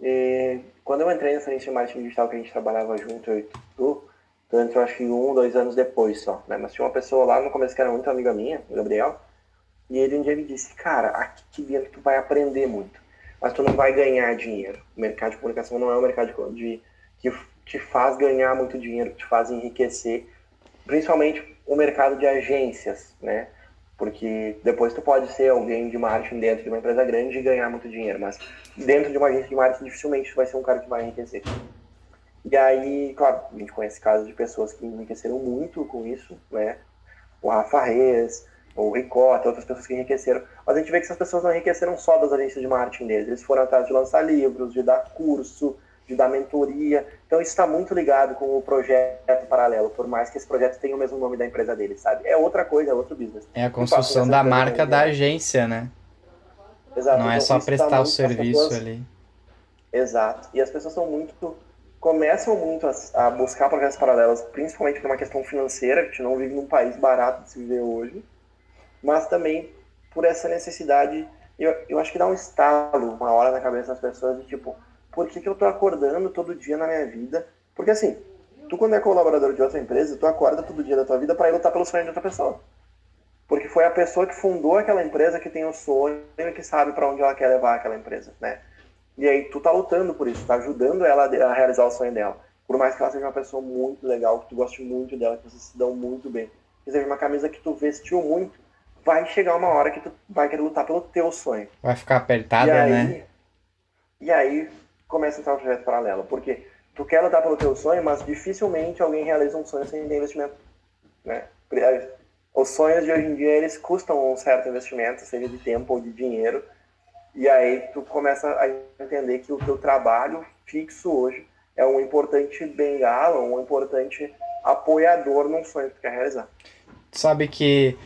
E quando eu entrei nessa frente de marketing digital que a gente trabalhava junto, eu e tu, tu entrou acho que um, dois anos depois só, né? Mas tinha uma pessoa lá no começo que era muito amiga minha, o Gabriel, e ele um dia me disse, cara, aqui dentro tu vai aprender muito mas tu não vai ganhar dinheiro. O mercado de comunicação não é um mercado de, que te faz ganhar muito dinheiro, que te faz enriquecer, principalmente o mercado de agências, né? Porque depois tu pode ser alguém de marketing dentro de uma empresa grande e ganhar muito dinheiro, mas dentro de uma agência de marketing dificilmente tu vai ser um cara que vai enriquecer. E aí, claro, a gente conhece casos de pessoas que enriqueceram muito com isso, né? O Rafa Reis, o Ricota, outras pessoas que enriqueceram. Mas a gente vê que essas pessoas não enriqueceram só das agências de marketing deles. Eles foram atrás de lançar livros, de dar curso, de dar mentoria. Então isso está muito ligado com o projeto paralelo, por mais que esse projeto tenha o mesmo nome da empresa deles, sabe? É outra coisa, é outro business. É a construção da marca da agência, né? Exato. Não é então, é só prestar o serviço pessoas... ali. Exato. E as pessoas são muito começam muito a, a buscar projetos paralelos, principalmente por uma questão financeira, que a gente não vive num país barato de se viver hoje mas também por essa necessidade, eu, eu acho que dá um estalo uma hora na cabeça das pessoas de tipo, por que, que eu tô acordando todo dia na minha vida? Porque assim, tu quando é colaborador de outra empresa, tu acorda todo dia da tua vida para ir lutar pelo sonho de outra pessoa. Porque foi a pessoa que fundou aquela empresa que tem o sonho e que sabe para onde ela quer levar aquela empresa, né? E aí tu tá lutando por isso, tá ajudando ela a realizar o sonho dela. Por mais que ela seja uma pessoa muito legal, que tu goste muito dela, que vocês se dão muito bem. Que seja uma camisa que tu vestiu muito, vai chegar uma hora que tu vai querer lutar pelo teu sonho. Vai ficar apertada, aí, né? E aí começa a entrar um projeto paralelo, porque tu quer lutar pelo teu sonho, mas dificilmente alguém realiza um sonho sem investimento, né? Os sonhos de hoje em dia, eles custam um certo investimento, seja de tempo ou de dinheiro, e aí tu começa a entender que o teu trabalho fixo hoje é um importante bengala, um importante apoiador num sonho que tu quer realizar. Sabe que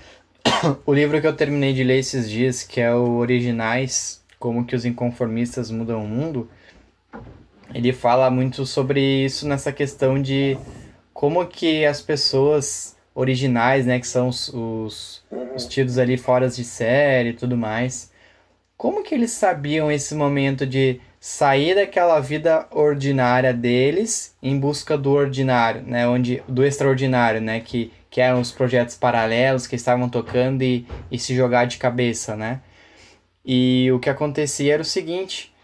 o livro que eu terminei de ler esses dias, que é o Originais, Como que os Inconformistas Mudam o Mundo, ele fala muito sobre isso nessa questão de como que as pessoas originais, né, que são os, os, os tidos ali fora de série e tudo mais, como que eles sabiam esse momento de sair daquela vida ordinária deles em busca do ordinário, né, onde do extraordinário, né, que que eram os projetos paralelos que estavam tocando e, e se jogar de cabeça, né? E o que acontecia era o seguinte,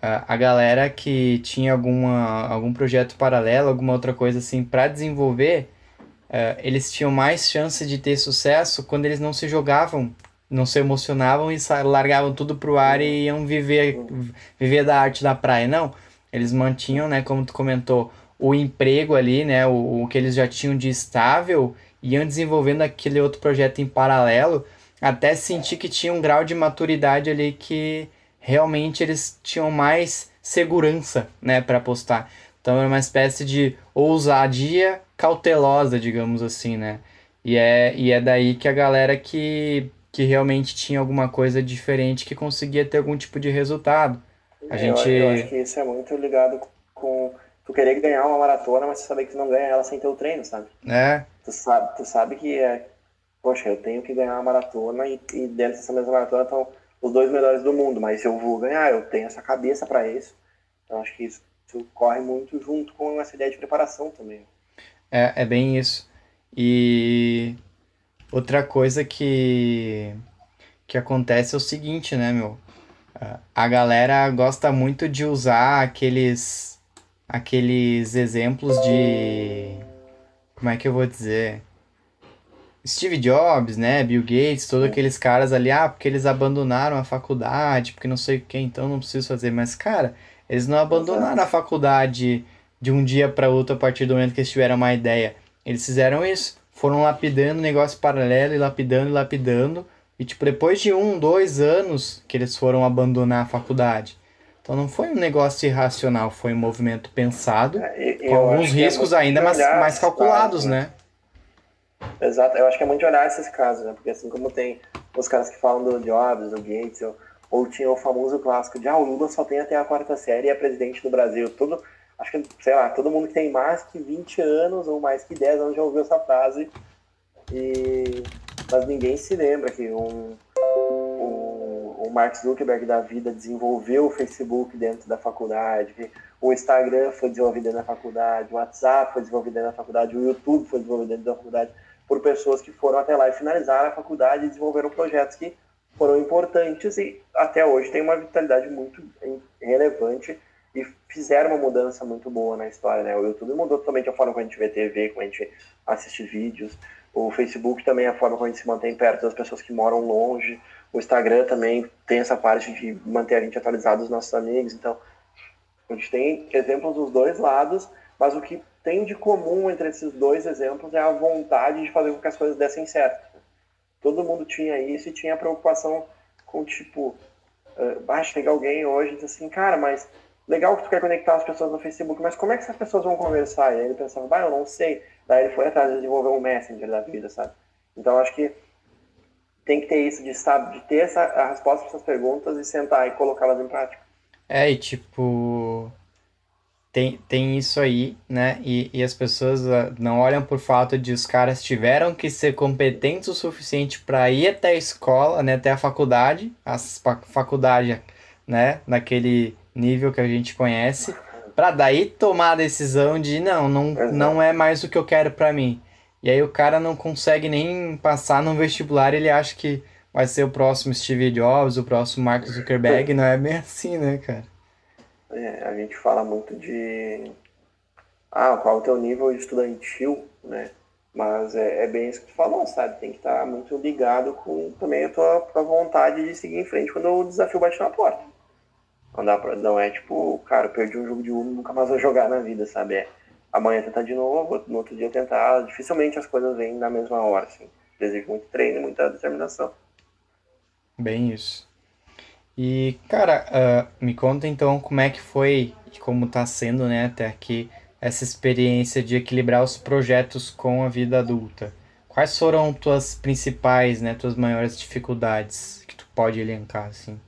a, galera que tinha alguma, algum projeto paralelo, alguma outra coisa assim para desenvolver, uh, eles tinham mais chance de ter sucesso quando eles não se jogavam, não se emocionavam e largavam tudo pro ar e iam viver, viver da arte da praia. Não, eles mantinham, né, como tu comentou, o emprego ali, né, o, o que eles já tinham de estável, iam desenvolvendo aquele outro projeto em paralelo, até sentir que tinha um grau de maturidade ali que realmente eles tinham mais segurança, né, para postar. Então era uma espécie de ousadia cautelosa, digamos assim, né? E é, e é daí que a galera que, que realmente tinha alguma coisa diferente que conseguia ter algum tipo de resultado. A é, gente... eu, acho que isso é muito ligado com tu querer ganhar uma maratona, mas tu saber que tu não ganha ela sem ter o treino, sabe? É. Tu sabe, tu sabe que é, poxa, eu tenho que ganhar uma maratona e, e dentro dessa mesma maratona estão os dois melhores do mundo, mas eu vou ganhar, eu tenho essa cabeça para isso. Então acho que isso, isso, corre muito junto com essa ideia de preparação também. É, é bem isso. E outra coisa que que acontece é o seguinte, né, meu? A galera gosta muito de usar aqueles aqueles exemplos de como é que eu vou dizer? Steve Jobs, né, Bill Gates, todos aqueles caras ali, ah, porque eles abandonaram a faculdade, porque não sei o que, então não preciso fazer. Mas, cara, eles não abandonaram a faculdade de um dia para outro a partir do momento que eles tiveram uma ideia. Eles fizeram isso, foram lapidando negócio paralelo e lapidando e lapidando. E, tipo, depois de um, dois anos que eles foram abandonar a faculdade. Então não foi um negócio irracional, foi um movimento pensado, é, com alguns é riscos é ainda mais, mais calculados, casos, né? Exato, eu acho que é muito olhar esses casos, né? Porque assim como tem os caras que falam do Jobs, do Gates, ou, ou tinha o famoso clássico de ah, o Lula só tem até a quarta série e é presidente do Brasil. Tudo, acho que, sei lá, todo mundo que tem mais que 20 anos ou mais que 10 anos já ouviu essa frase. E... Mas ninguém se lembra que um, um, o Mark Zuckerberg da vida desenvolveu o Facebook dentro da faculdade, que o Instagram foi desenvolvido da faculdade, o WhatsApp foi desenvolvido da faculdade, o YouTube foi desenvolvido dentro da faculdade por pessoas que foram até lá e finalizaram a faculdade e desenvolveram projetos que foram importantes e até hoje tem uma vitalidade muito relevante e fizeram uma mudança muito boa na história, né? O YouTube mudou totalmente a forma como a gente vê TV, como a gente assiste vídeos. O Facebook também é a forma como a gente se mantém perto das pessoas que moram longe. O Instagram também tem essa parte de manter a gente atualizado dos nossos amigos. Então, a gente tem exemplos dos dois lados, mas o que tem de comum entre esses dois exemplos é a vontade de fazer com que as coisas dessem certo. Todo mundo tinha isso e tinha preocupação com, tipo, uh, ah, chega alguém hoje e diz assim, cara, mas legal que tu quer conectar as pessoas no Facebook, mas como é que essas pessoas vão conversar? E aí ele pensava, bah, eu não sei. Daí ele foi atrás de desenvolver um Messenger da vida, sabe? Então acho que tem que ter isso de, sabe, de ter essa, a resposta para essas perguntas e sentar e colocá-las em prática. É, e tipo, tem, tem isso aí, né? E, e as pessoas uh, não olham por fato de os caras tiveram que ser competentes o suficiente para ir até a escola, né? Até a faculdade, a faculdade, né? Naquele nível que a gente conhece, para daí tomar a decisão de não, não, não é mais o que eu quero para mim. E aí o cara não consegue nem passar no vestibular, ele acha que vai ser o próximo Steve Jobs, o próximo Mark Zuckerberg, não é bem assim, né, cara? É, a gente fala muito de ah, qual é o teu nível estudantil, né? Mas é, é, bem isso que tu falou, sabe? Tem que estar muito ligado com também a tua, tua vontade de seguir em frente quando o desafio bate na porta. Não, dá pra, não é tipo, cara, eu perdi um jogo de Uno nunca mais vou jogar na vida, sabe? É amanhã tentar de novo, no outro dia tentar. Dificilmente as coisas vêm na mesma hora, assim. Desejo muito treino, muita determinação. Bem isso. E, cara, uh, me conta então como é que foi e como está sendo, né, até aqui, essa experiência de equilibrar os projetos com a vida adulta. Quais foram tuas principais, né, tuas maiores dificuldades que tu pode elencar, assim?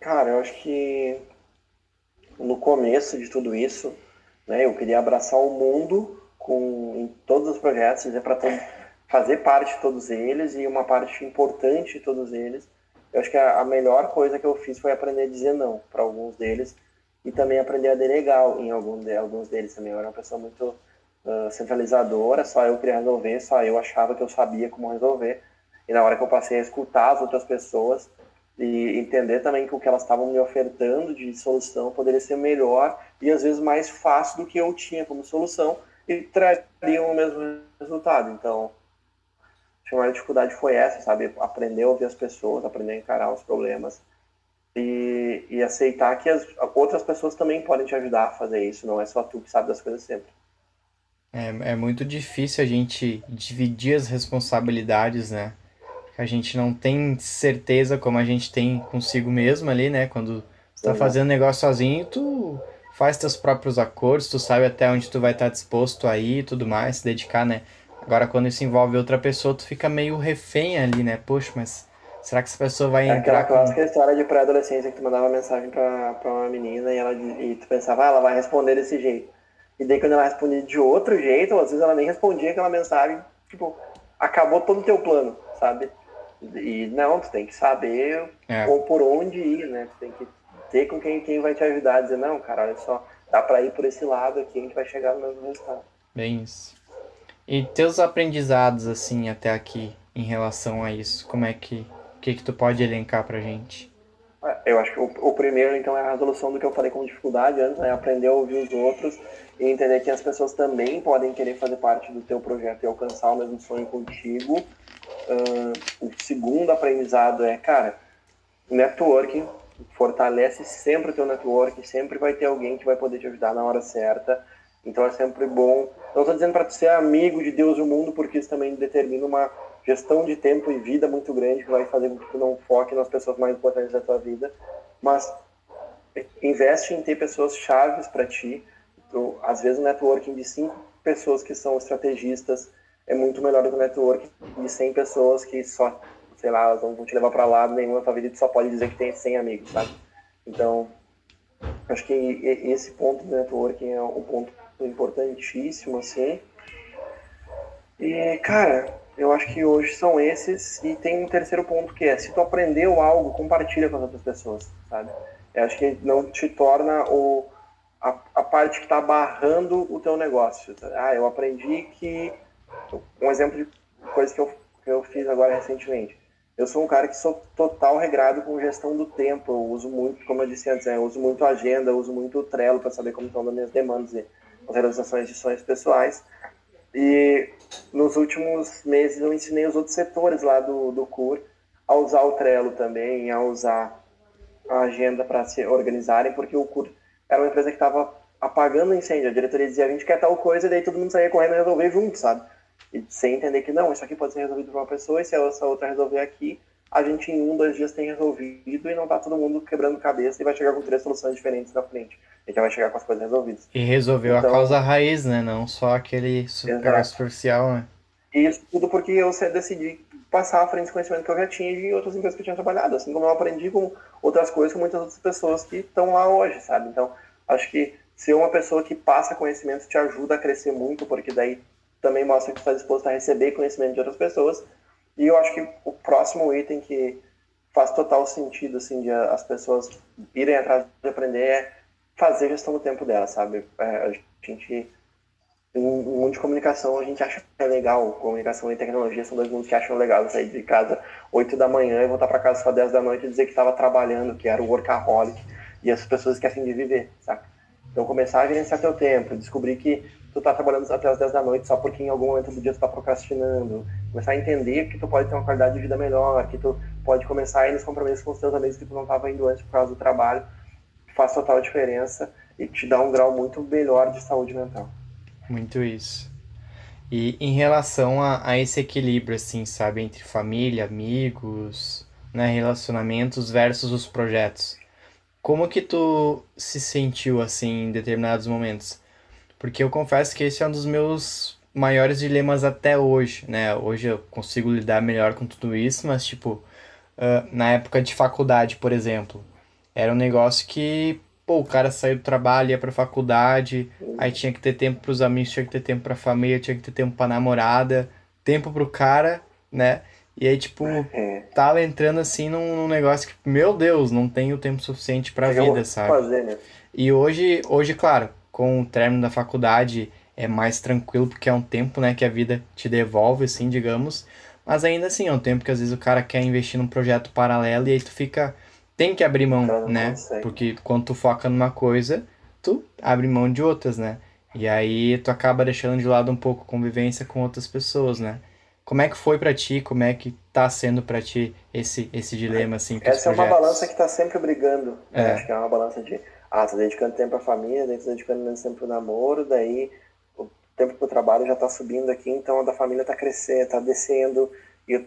Cara, eu acho que no começo de tudo isso, né, eu queria abraçar o mundo com em todos os projetos, dizer para fazer parte de todos eles e uma parte importante de todos eles. Eu acho que a, a melhor coisa que eu fiz foi aprender a dizer não para alguns deles e também aprender a delegar em algum de, alguns deles também. Eu era uma pessoa muito uh, centralizadora, só eu queria resolver, só eu achava que eu sabia como resolver. E na hora que eu passei a escutar as outras pessoas, e entender também que o que elas estavam me ofertando de solução poderia ser melhor e às vezes mais fácil do que eu tinha como solução e trariam o mesmo resultado. Então, a maior dificuldade foi essa, sabe? Aprender a ouvir as pessoas, aprender a encarar os problemas e, e aceitar que as outras pessoas também podem te ajudar a fazer isso, não é só tu que sabe das coisas sempre. É, é muito difícil a gente dividir as responsabilidades, né? A gente não tem certeza como a gente tem consigo mesmo ali, né? Quando você tá fazendo negócio sozinho, tu faz teus próprios acordos, tu sabe até onde tu vai estar disposto a ir e tudo mais, se dedicar, né? Agora, quando isso envolve outra pessoa, tu fica meio refém ali, né? Poxa, mas será que essa pessoa vai é entrar aquela clássica história de pré-adolescência que tu mandava mensagem pra, pra uma menina e, ela, e tu pensava, ah, ela vai responder desse jeito. E daí quando ela respondia de outro jeito, ou às vezes ela nem respondia aquela mensagem, tipo, acabou todo o teu plano, sabe? E não, tu tem que saber é. por onde ir, né? Tu tem que ter com quem, quem vai te ajudar, dizer, não, cara, olha só, dá para ir por esse lado aqui, a gente vai chegar no mesmo resultado. Bem isso. E teus aprendizados, assim, até aqui, em relação a isso, como é que, que que tu pode elencar pra gente? Eu acho que o, o, primeiro, então, é a resolução do que eu falei como dificuldade antes, né? Aprender a ouvir os outros e entender que as pessoas também podem querer fazer parte do teu projeto e alcançar o mesmo sonho contigo. Uh, o segundo aprendizado é, cara, networking fortalece sempre o teu network, sempre vai ter alguém que vai poder te ajudar na hora certa. Então é sempre bom. Não estou dizendo para tu ser amigo de Deus e o mundo, porque isso também determina uma gestão de tempo e vida muito grande que vai fazer com que tu não foque nas pessoas mais importantes da tua vida. Mas investe em ter pessoas chaves para ti. Tu, às vezes o networking de cinco pessoas que são estrategistas é muito melhor do que o networking de 100 pessoas que só sei lá, não vão te levar para lado nenhum na tua vida e tu só pode dizer que tem 100 amigos, sabe? Então, acho que esse ponto do networking é um ponto importantíssimo, assim. E, cara, eu acho que hoje são esses. E tem um terceiro ponto que é, se tu aprendeu algo, compartilha com as outras pessoas, sabe? Eu acho que não te torna o, a, a parte que está barrando o teu negócio. Ah, eu aprendi que... Um exemplo de coisa que eu, que eu fiz agora recentemente eu sou um cara que sou total regrado com gestão do tempo. Eu uso muito, como eu disse antes, né, eu uso muito agenda, uso muito Trello para saber como estão as minhas demandas as realizações de sonhos pessoais. E nos últimos meses eu ensinei os outros setores lá do, do CUR a usar o Trello também, a usar a agenda para se organizarem, porque o CUR era uma empresa que estava apagando incêndio. A diretoria dizia, a gente quer tal coisa, e daí todo mundo saía correndo e resolver junto, sabe? E sem entender que não, isso aqui pode ser resolvido por uma pessoa e se essa outra resolver aqui, a gente em um, dois dias tem resolvido e não tá todo mundo quebrando cabeça e vai chegar com três soluções diferentes na frente. Gente já vai chegar com as coisas resolvidas. E resolveu então, a causa raiz, né? Não só aquele super superficial, né? E isso tudo porque eu decidi passar à frente esse conhecimento que eu já tinha de outras empresas que eu tinha trabalhado, assim como eu aprendi com outras coisas com muitas outras pessoas que estão lá hoje, sabe? Então, acho que ser uma pessoa que passa conhecimento te ajuda a crescer muito, porque daí também mostra que está disposto a receber conhecimento de outras pessoas. E eu acho que o próximo item que faz total sentido, assim, de as pessoas irem atrás de aprender é fazer gestão do tempo delas, sabe? É, a gente, um mundo de comunicação, a gente acha que é legal. Comunicação e tecnologia são dois mundos que acham legal sair de casa 8 da manhã e voltar para casa só 10 da noite e dizer que estava trabalhando, que era o workaholic. E as pessoas esquecem de viver, sabe? Então, começar a gerenciar teu tempo, descobrir que tu tá trabalhando até as 10 da noite só porque em algum momento do dia tu tá procrastinando. Começar a entender que tu pode ter uma qualidade de vida melhor, que tu pode começar a ir nos compromissos com os teus amigos que tu não tava indo antes por causa do trabalho, faz total diferença e te dá um grau muito melhor de saúde mental. Muito isso. E em relação a, a esse equilíbrio, assim, sabe, entre família, amigos, né, relacionamentos versus os projetos, como que tu se sentiu, assim, em determinados momentos? Porque eu confesso que esse é um dos meus maiores dilemas até hoje, né? Hoje eu consigo lidar melhor com tudo isso, mas, tipo, uh, na época de faculdade, por exemplo, era um negócio que, pô, o cara saiu do trabalho, ia pra faculdade, aí tinha que ter tempo pros amigos, tinha que ter tempo pra família, tinha que ter tempo pra namorada, tempo pro cara, né? E aí, tipo, é. tava entrando assim num, num, negócio que, meu Deus, não tenho tempo suficiente pra vida, sabe? Fazer, né? E hoje, hoje, claro, com o término da faculdade é mais tranquilo, porque é um tempo, né, que a vida te devolve, assim, digamos. Mas ainda assim, é um tempo que às vezes o cara quer investir num projeto paralelo e aí tu fica. Tem que abrir mão, né? Porque quando tu foca numa coisa, tu abre mão de outras, né? E aí tu acaba deixando de lado um pouco a convivência com outras pessoas, né? Como é que foi para ti? Como é que tá sendo para ti esse esse dilema assim? Essa é uma balança que tá sempre brigando. Né? É. Acho que é uma balança de ah, tô dedicando tempo à família, daí tô dedicando menos tempo pro namoro, daí o tempo pro trabalho já tá subindo aqui, então a da família tá crescendo, tá descendo e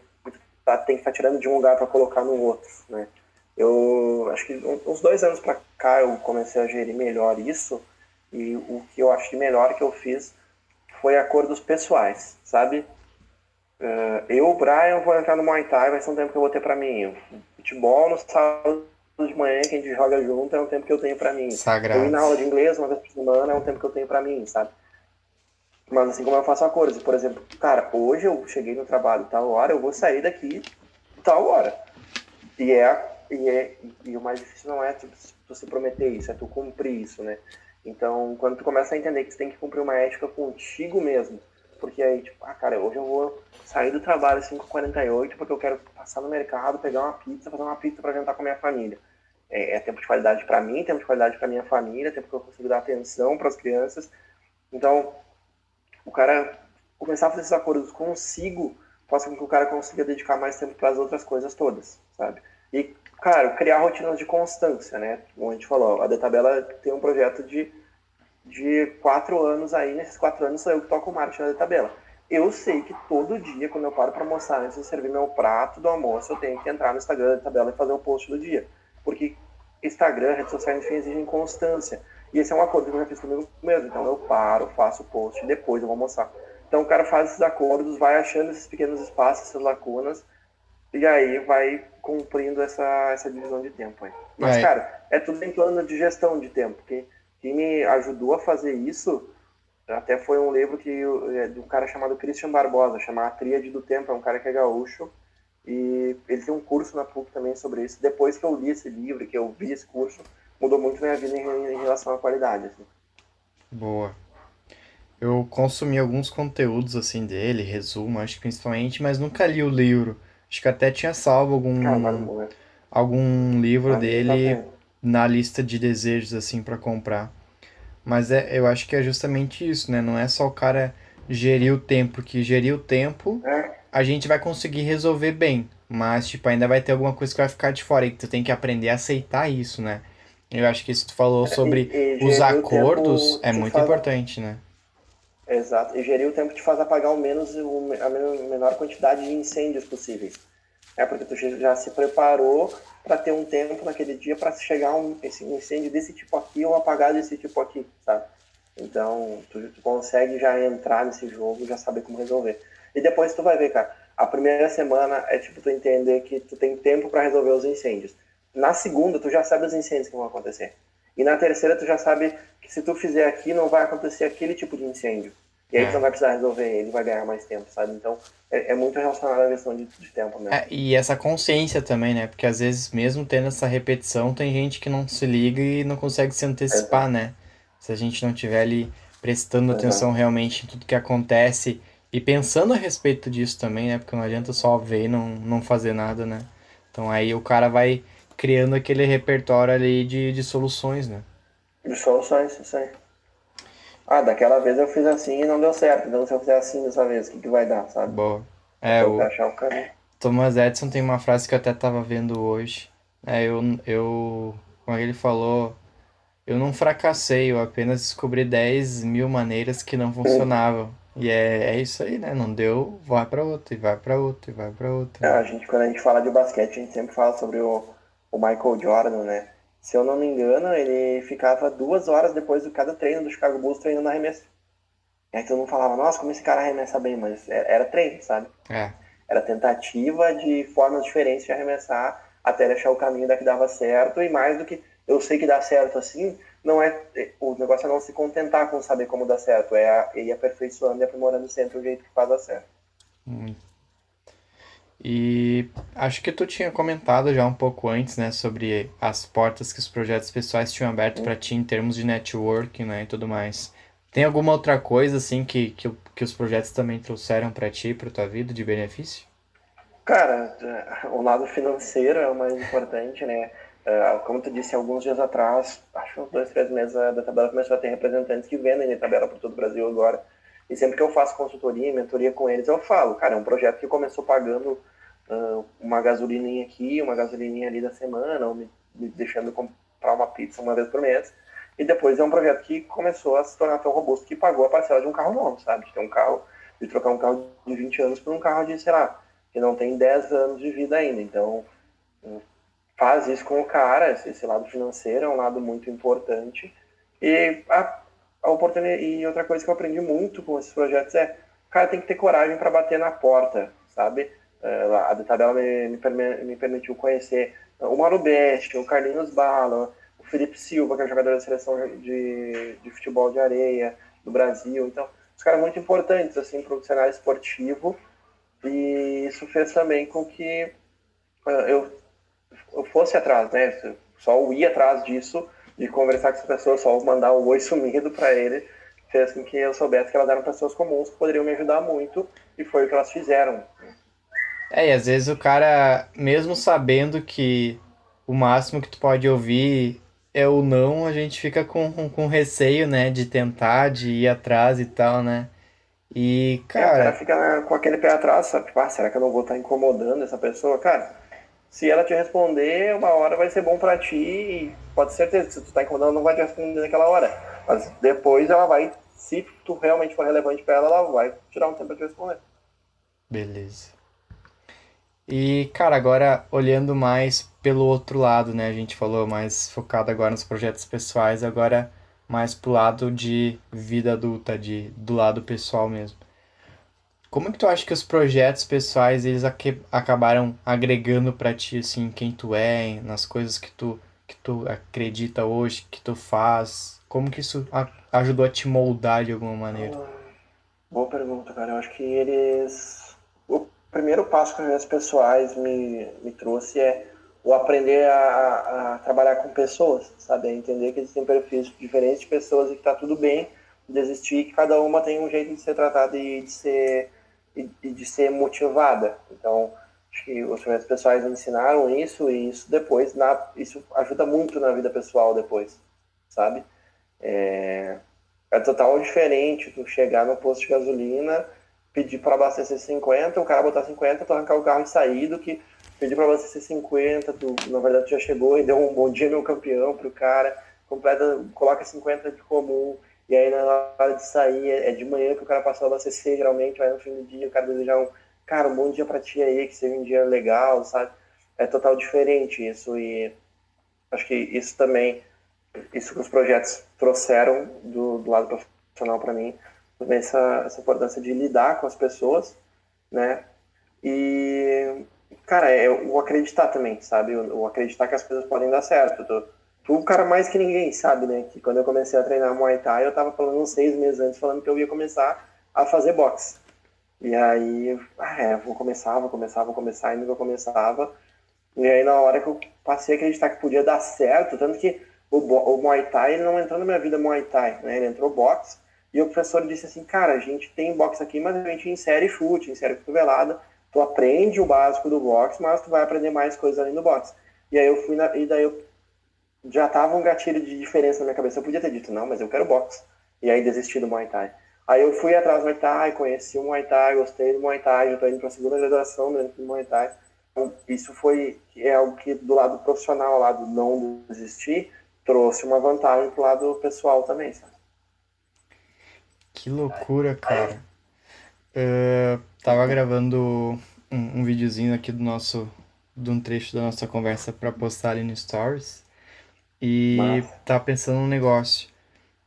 tá, tem que estar tá tirando de um lugar para colocar no outro, né? Eu acho que uns dois anos para cá eu comecei a gerir melhor isso e o que eu achei melhor que eu fiz foi acordos pessoais, sabe? Uh, eu, Brian, vou entrar no Muay Thai, vai ser um tempo que eu vou ter para mim. Futebol no sábado de manhã que a gente joga junto é um tempo que eu tenho para mim. Sagrado. Eu ir na aula de inglês uma vez por semana é um tempo que eu tenho para mim, sabe? Mas assim como eu faço acordos, por exemplo, cara, hoje eu cheguei no trabalho tal hora, eu vou sair daqui tal hora. E é e, é, e o mais difícil não é tu, tu se prometer isso, é tu cumprir isso, né? Então, quando tu começa a entender que você tem que cumprir uma ética contigo mesmo, porque aí, tipo, ah, cara, hoje eu vou sair do trabalho às 5h48 porque eu quero passar no mercado, pegar uma pizza, fazer uma pizza para jantar com a minha família. É, é tempo de qualidade para mim, tempo de qualidade para minha família, tempo que eu consigo dar atenção para as crianças. Então, o cara começar a fazer esses acordos consigo faz com que o cara consiga dedicar mais tempo para as outras coisas todas, sabe? E Cara, criar rotinas de constância, né? Como a gente falou, a Detabela tem um projeto de, de quatro anos aí, nesses quatro anos sou eu que toco o marketing da Detabela. Eu sei que todo dia, quando eu paro para almoçar, antes de servir meu prato do almoço, eu tenho que entrar no Instagram da Detabela e fazer o post do dia. Porque Instagram, redes sociais, enfim, exigem constância. E esse é um acordo que eu já fiz comigo mesmo. Então eu paro, faço o post, e depois eu vou almoçar. Então o cara faz esses acordos, vai achando esses pequenos espaços, essas lacunas, e aí vai cumprindo essa, essa divisão de tempo aí. Mas, é. cara, é tudo em plano de gestão de tempo. Quem, quem me ajudou a fazer isso até foi um livro que é de um cara chamado Christian Barbosa, chamado A Tríade do Tempo, é um cara que é gaúcho. E ele tem um curso na PUC também sobre isso. Depois que eu li esse livro, que eu vi esse curso, mudou muito minha vida em, em relação à qualidade. Assim. Boa. Eu consumi alguns conteúdos assim dele, resumo, acho que principalmente, mas nunca li o livro. Acho que até tinha salvo algum, algum livro dele tá na lista de desejos, assim, para comprar. Mas é, eu acho que é justamente isso, né? Não é só o cara gerir o tempo, porque gerir o tempo é. a gente vai conseguir resolver bem. Mas, tipo, ainda vai ter alguma coisa que vai ficar de fora e que tu tem que aprender a aceitar isso, né? Eu acho que isso que tu falou sobre e, e os acordos é muito faz... importante, né? Exato. E gerir o tempo te faz apagar o menos, a menor quantidade de incêndios possíveis. É porque tu já se preparou para ter um tempo naquele dia para chegar um esse incêndio desse tipo aqui ou apagar desse tipo aqui, sabe? Então, tu, tu, consegue já entrar nesse jogo, já saber como resolver. E depois tu vai ver, cara, a primeira semana é tipo tu entender que tu tem tempo para resolver os incêndios. Na segunda, tu já sabe os incêndios que vão acontecer. E na terceira, tu já sabe que se tu fizer aqui, não vai acontecer aquele tipo de incêndio. E aí é. tu não vai precisar resolver ele, vai ganhar mais tempo, sabe? Então, é, é muito relacionado à questão de, de tempo mesmo. É, e essa consciência também, né? Porque às vezes, mesmo tendo essa repetição, tem gente que não se liga e não consegue se antecipar, né? Se a gente não tiver ali prestando atenção realmente em tudo que acontece e pensando a respeito disso também, né? Porque não adianta só ver e não, não fazer nada, né? Então aí o cara vai criando aquele repertório ali de, de soluções, né? De soluções, isso aí. Ah, daquela vez eu fiz assim e não deu certo. Então se eu fizer assim dessa vez, o que, que vai dar, sabe? Boa. É, o... achar o caminho. Thomas Edison tem uma frase que eu até tava vendo hoje. É, eu, eu, como ele falou, eu não fracassei, eu apenas descobri 10 mil maneiras que não funcionavam. E é, é isso aí, né? Não deu, vai para outra, e vai para outra, e vai para outra. É, a gente, quando a gente fala de basquete, a gente sempre fala sobre o, o Michael Jordan, né? Se eu não me engano, ele ficava duas horas depois de cada treino do Chicago Bulls treinando arremesso. E aí todo mundo falava, nossa, como esse cara arremessa bem, mas é, era treino, sabe? É. Era tentativa de formas diferentes de arremessar até ele achar o caminho da que dava certo, e mais do que eu sei que dá certo assim, não é o negócio é não se contentar com saber como dá certo, é, ir aperfeiçoando e aprimorando sempre o jeito que faz dar certo. Hum. E acho que tu tinha comentado já um pouco antes, né, sobre as portas que os projetos pessoais tinham aberto para ti em termos de networking, né, e tudo mais. Tem alguma outra coisa assim que, que, que os projetos também trouxeram para ti, para tua vida de benefício? Cara, o lado financeiro é o mais importante, né? Uh, como tu disse, alguns dias atrás, acho uns dois, três meses, a tabela começou a ter representantes que vendem tabela por todo o Brasil agora. E sempre que eu faço consultoria, mentoria com eles, eu falo, cara, é um projeto que começou pagando uma gasolininha aqui, uma gasolininha ali da semana, ou me, me, deixando comprar uma pizza uma vez por mês. E depois é um projeto que começou a se tornar tão robusto que pagou a parcela de um carro novo, sabe? De ter um carro, de trocar um carro de 20 anos por um carro de, sei lá, que não tem 10 anos de vida ainda. Então, faz isso com o cara, esse lado financeiro é um lado muito importante. E a, a oportunidade e outra coisa que eu aprendi muito com esses projetos é, o cara tem que ter coragem para bater na porta, sabe? É, a tabela me, me, permitiu conhecer o Mauro Best, o Carlinhos Bala, o Felipe Silva, que é um jogador da seleção de, de futebol de areia do Brasil. Então, os caras muito importantes assim para o cenário esportivo e isso fez também com que eh, eu, eu fosse atrás, né? Só o ir atrás disso, de conversar com as pessoas, só mandar o oi sumido para ele, fez com que eu soubesse que elas eram pessoas comuns que poderiam me ajudar muito, e foi o que elas fizeram. É, e às vezes o cara, mesmo sabendo que o máximo que tu pode ouvir é o não, a gente fica com, com, com receio, né, de tentar, de ir atrás e tal, né? E, cara. É, o cara fica com aquele pé atrás, sabe? Tipo, ah, será que eu não vou estar incomodando essa pessoa? Cara, se ela te responder, uma hora vai ser bom para ti e pode ter certeza que se tu tá incomodando, não vai te responder naquela hora. Mas depois ela vai, se tu realmente for relevante para ela, ela vai tirar um tempo pra te responder. Beleza. E, cara, agora olhando mais pelo outro lado, né? A gente falou mais focado agora nos projetos pessoais, agora mais pro lado de vida adulta, de, do lado pessoal mesmo. Como é que tu acha que os projetos pessoais eles acabaram agregando para ti assim quem tu é, nas coisas que tu que tu acredita hoje, que tu faz? Como que isso ajudou a te moldar de alguma maneira? Boa pergunta, cara. Eu acho que eles primeiro passo que os projetos pessoais me, me trouxe é o aprender a, a, trabalhar com pessoas, sabe? A entender que existem perfis diferentes de pessoas e que tá tudo bem desistir, que cada uma tem um jeito de ser tratada e de ser, e, de ser motivada. Então, acho que os projetos pessoais me ensinaram isso e isso depois, na, isso ajuda muito na vida pessoal depois, sabe? É, é total diferente tu chegar no posto de gasolina, pedir para abastecer 50, o cara botar 50, tu arrancar o carro e sair do que pedi para ser 50, tu, na verdade já chegou e deu um bom dia meu campeão pro cara, completa, coloca 50 de comum, e aí na hora de sair, é, é de manhã que o cara passou a abastecer, geralmente, aí no fim do dia o cara desejar um, cara, um bom dia para ti aí, que seja um dia legal, sabe? É total diferente isso e acho que isso também, isso que os projetos trouxeram do, do lado profissional para mim, essa, essa importância de lidar com as pessoas, né? E Cara, é o acreditar também, sabe? O, o, acreditar que as coisas podem dar certo. Tu, tu, o cara mais que ninguém sabe, né? Que quando eu comecei a treinar Muay Thai, eu tava falando uns seis meses antes, falando que eu ia começar a fazer boxe. E aí, ah, é, vou começar, vou começar, vou começar, e nunca começava. E aí, na hora que eu passei a acreditar que podia dar certo, tanto que o, o Muay Thai, ele não entrou na minha vida Muay Thai, né? Ele entrou boxe. E o professor disse assim, cara, a gente tem boxe aqui, mas a gente insere chute, insere cotovelada tu aprende o básico do boxe, mas tu vai aprender mais coisas além do boxe. E aí eu fui na, e daí eu já tava um gatilho de diferença na minha cabeça. Eu podia ter dito, não, mas eu quero boxe. E aí desisti do Muay Thai. Aí eu fui atrás do Muay Thai, conheci o Muay Thai, gostei do Muay Thai, já tô indo pra segunda graduação dentro do Muay Thai. Então, isso foi é algo que do lado profissional, lado não desistir, trouxe uma vantagem pro lado pessoal também, sabe? Que loucura, cara. Uh, tava gravando um, um videozinho aqui do nosso de um trecho da nossa conversa para postar ali no Stories e Nossa. tava pensando num negócio.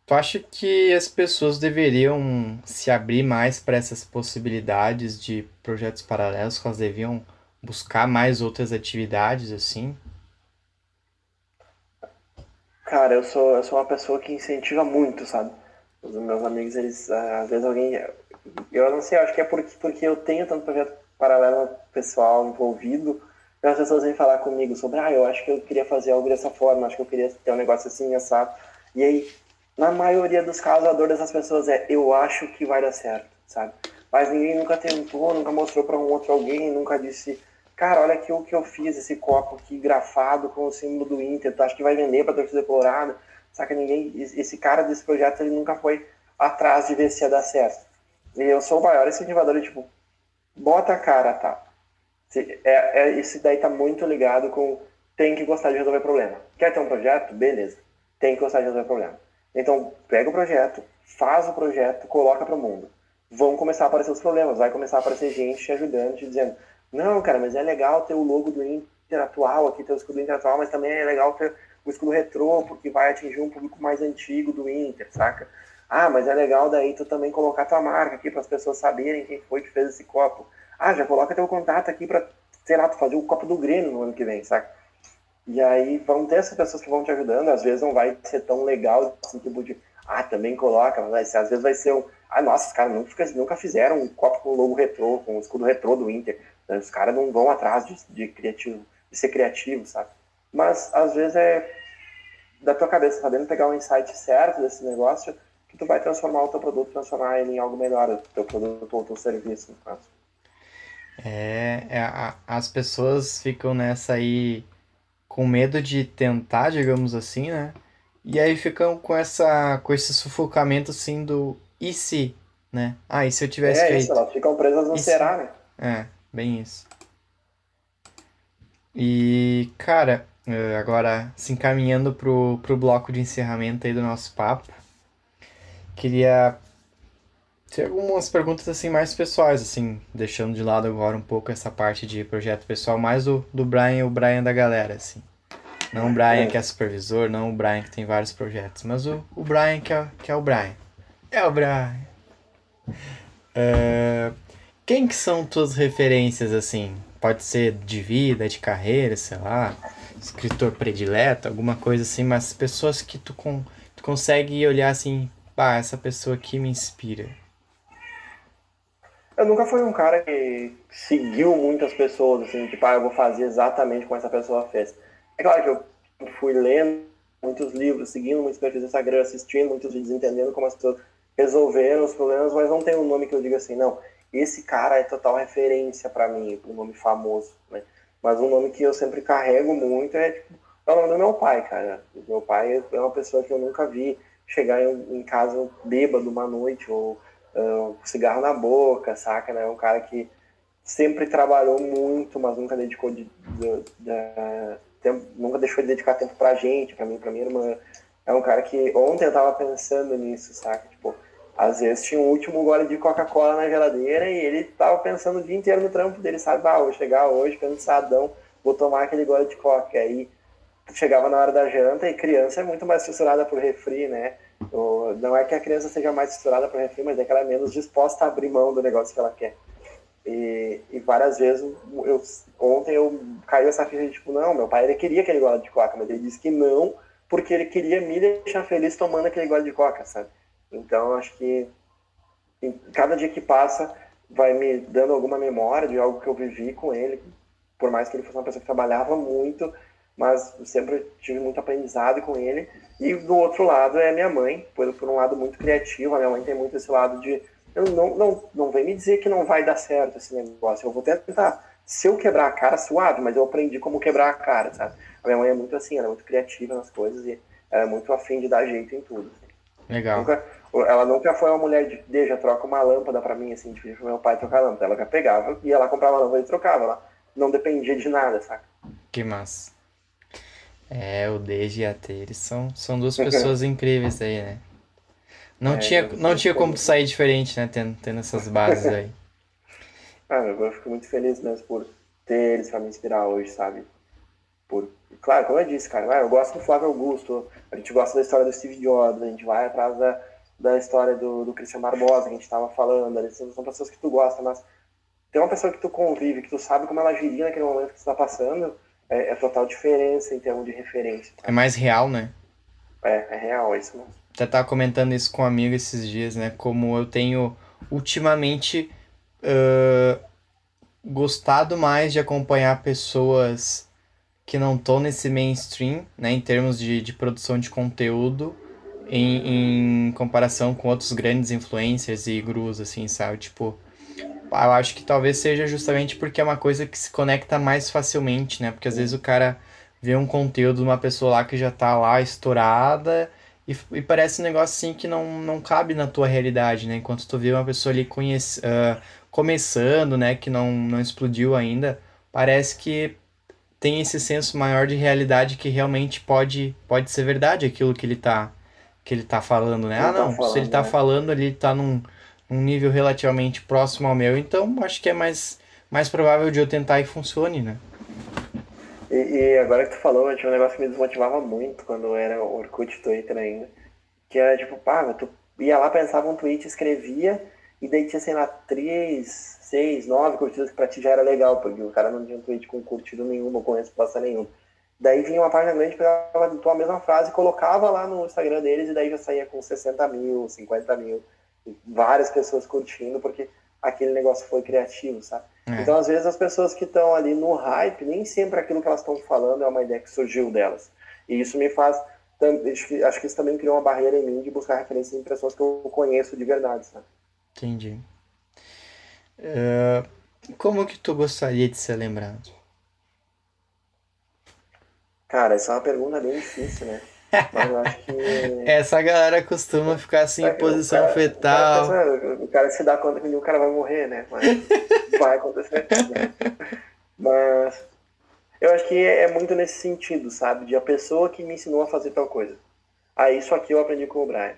Tu acha que as pessoas deveriam se abrir mais para essas possibilidades de projetos paralelos, que elas deviam buscar mais outras atividades assim? Cara, eu sou, eu sou uma pessoa que incentiva muito, sabe? Os meus amigos, eles, às vezes alguém eu não sei, acho que é porque, porque eu tenho tanto projeto paralelo pessoal envolvido, que as pessoas vêm falar comigo sobre, ah, eu acho que eu queria fazer algo dessa forma, acho que eu queria ter um negócio assim, assado. E aí, na maioria dos casos, a dor dessas pessoas é, eu acho que vai dar certo, sabe? Mas ninguém nunca tentou, nunca mostrou para um outro alguém, nunca disse, cara, olha aqui o que eu fiz, esse copo aqui grafado com o símbolo do Inter, tu acha que vai vender pra torcida colorada? Saca, ninguém, esse cara desse projeto, ele nunca foi atrás de ver se ia dar certo. E eu sou o maior incentivador, tipo, bota a cara, tá? É, é, daí tá muito ligado com tem que gostar de resolver problema. Quer ter um projeto? Beleza. Tem que gostar de resolver problema. Então, pega o projeto, faz o projeto, coloca para o mundo. Vão começar a aparecer os problemas, vai começar a aparecer gente te ajudando, te dizendo: não, cara, mas é legal ter o logo do Inter atual aqui, ter o escudo do Inter atual, mas também é legal ter o escudo retrô, porque vai atingir um público mais antigo do Inter, saca? Ah, mas é legal daí tu também colocar tua marca aqui para as pessoas saberem quem foi que fez esse copo. Ah, já coloca teu contato aqui para, sei lá, tu fazer o copo do Grêmio no ano que vem, saca? E aí vão ter essas pessoas que vão te ajudando, às vezes não vai ser tão legal assim, tipo de, ah, também coloca, mas às vezes vai ser um, ah, nossa, os caras nunca, nunca fizeram um copo com logo retrô, com o escudo retrô do Inter. Os caras não vão atrás de, de, criativo, de ser criativo, sabe? Mas às vezes é da tua cabeça, sabendo pegar o um insight certo desse negócio, que tu vai transformar o teu produto, transformar ele em algo melhor, o teu produto ou o teu serviço, no caso. É, é a, as pessoas ficam nessa aí com medo de tentar, digamos assim, né? E aí ficam com essa com esse sufocamento assim do e se, né? Ah, e se eu tivesse é feito? Isso, elas ficam presas no será, né? É, bem isso. E, cara, eh, agora se encaminhando pro, pro bloco de encerramento aí do nosso papo, queria ter algumas perguntas assim mais pessoais, assim, deixando de lado agora um pouco essa parte de projeto pessoal, mais do, do Brian, o Brian da galera, assim. Não o Brian é. que é supervisor, não o Brian que tem vários projetos, mas o, o Brian que é, que é o Brian. É o Brian. Uh, quem que são tuas referências, assim? Pode ser de vida, de carreira, sei lá, escritor predileto, alguma coisa assim, mas pessoas que tu, com, tu consegue olhar assim, pá, essa pessoa aqui me inspira. Eu nunca fui um cara que seguiu muitas pessoas, assim, tipo, ah, eu vou fazer exatamente como essa pessoa fez. É claro que eu fui lendo muitos livros, seguindo muitos perfis do Instagram, assistindo muitos vídeos, entendendo como as pessoas resolveram os problemas, mas não tem um nome que eu diga assim, não, esse cara é total referência para mim, um nome famoso, né? Mas um nome que eu sempre carrego muito é, tipo, é o nome do meu pai, cara. Meu pai é uma pessoa que eu nunca vi chegar em, casa bêbado uma noite ou uh, cigarro na boca, saca? Né? É um cara que sempre trabalhou muito, mas nunca dedicou de, de, de, tempo, nunca deixou de dedicar tempo pra gente, pra mim, pra minha irmã. É um cara que ontem eu tava pensando nisso, saca? Tipo, às vezes tinha um último gole de Coca-Cola na geladeira e ele tava pensando o dia inteiro no trampo dele, sabe? Ah, vou chegar hoje cansadão, vou tomar aquele gole de Coca. Aí chegava na hora da janta e criança é muito mais fissurada por refri, né? Não é que a criança seja mais fissurada por refri, mas é que ela é menos disposta a abrir mão do negócio que ela quer. E, e várias vezes, eu, ontem eu caiu essa ficha de tipo, não, meu pai ele queria aquele gole de coca, mas ele disse que não, porque ele queria me deixar feliz tomando aquele gole de coca, sabe? Então, acho que cada dia que passa vai me dando alguma memória de algo que eu vivi com ele, por mais que ele fosse uma pessoa que trabalhava muito, mas sempre tive muito aprendizado com ele. E do outro lado é minha mãe, por, por um lado muito criativo, a minha mãe tem muito esse lado de eu não, não, não vem me dizer que não vai dar certo esse negócio, eu vou tentar. Se eu quebrar a cara, suave, mas eu aprendi como quebrar a cara, sabe? A minha mãe é muito assim, ela é muito criativa nas coisas e ela é muito afim de dar jeito em tudo. Legal. Nunca, ela nunca foi uma mulher de, deixa, troca uma lâmpada para mim, assim, de pedir pro meu pai trocar a lâmpada. Ela já pegava, ia lá comprava a lâmpada e trocava. Ela não dependia de nada, saca? Que massa. É, o Deji e a T, eles são, são duas pessoas incríveis aí, né? Não, é, tinha, não tinha como sair diferente, né? Tendo, tendo essas bases aí. ah, eu fico muito feliz mesmo por ter eles pra me inspirar hoje, sabe? Por... Claro, como eu disse, cara, eu gosto do Flávio Augusto, a gente gosta da história do Steve Jobs, a gente vai atrás da, da história do, do Christian Barbosa, que a gente tava falando, eles são pessoas que tu gosta, mas tem uma pessoa que tu convive, que tu sabe como ela agiria naquele momento que tu tá passando, é, é total diferença em termos de referência. É mais real, né? É, é real, é isso mesmo. Até tava comentando isso com um amigo esses dias, né? Como eu tenho ultimamente uh, gostado mais de acompanhar pessoas que não estão nesse mainstream, né? Em termos de, de produção de conteúdo, em, em comparação com outros grandes influencers e gurus, assim, sabe? Tipo, eu acho que talvez seja justamente porque é uma coisa que se conecta mais facilmente, né? Porque às vezes o cara vê um conteúdo de uma pessoa lá que já tá lá estourada e, e parece um negócio assim que não, não cabe na tua realidade, né? Enquanto tu vê uma pessoa ali conhece, uh, começando, né? Que não, não explodiu ainda, parece que tem esse senso maior de realidade que realmente pode, pode ser verdade aquilo que ele tá, que ele tá falando, né? Ele ah, não, tá falando, se ele tá né? falando, ele tá num um nível relativamente próximo ao meu, então acho que é mais, mais provável de eu tentar e funcione, né? E, e agora que tu falou, tinha um negócio que me desmotivava muito quando era Orkut Twitter ainda, que era tipo, pá, tu ia lá, pensava um tweet, escrevia, e daí tinha, sei lá, três, seis, nove curtidas que pra ti já era legal, porque o cara não tinha um tweet com curtido nenhuma, com resposta nenhuma. Daí vinha uma página grande, pegava a tua mesma frase, colocava lá no Instagram deles, e daí já saía com 60 mil, 50 mil várias pessoas curtindo, porque aquele negócio foi criativo, sabe? É. Então, às vezes, as pessoas que estão ali no hype, nem sempre aquilo que elas estão falando é uma ideia que surgiu delas. E isso me faz. Acho que isso também criou uma barreira em mim de buscar referências em pessoas que eu conheço de verdade, sabe? Entendi. Uh, como que tu gostaria de ser lembrado? Cara, essa é uma pergunta bem difícil, né? Mas eu acho que. Essa galera costuma ficar assim em posição cara, fetal. O cara, o cara, se dá conta que o cara vai morrer, né? Mas vai acontecer. Né? Mas eu acho que é muito nesse sentido, sabe? De a pessoa que me ensinou a fazer tal coisa. Ah, isso aqui eu aprendi com o Brian.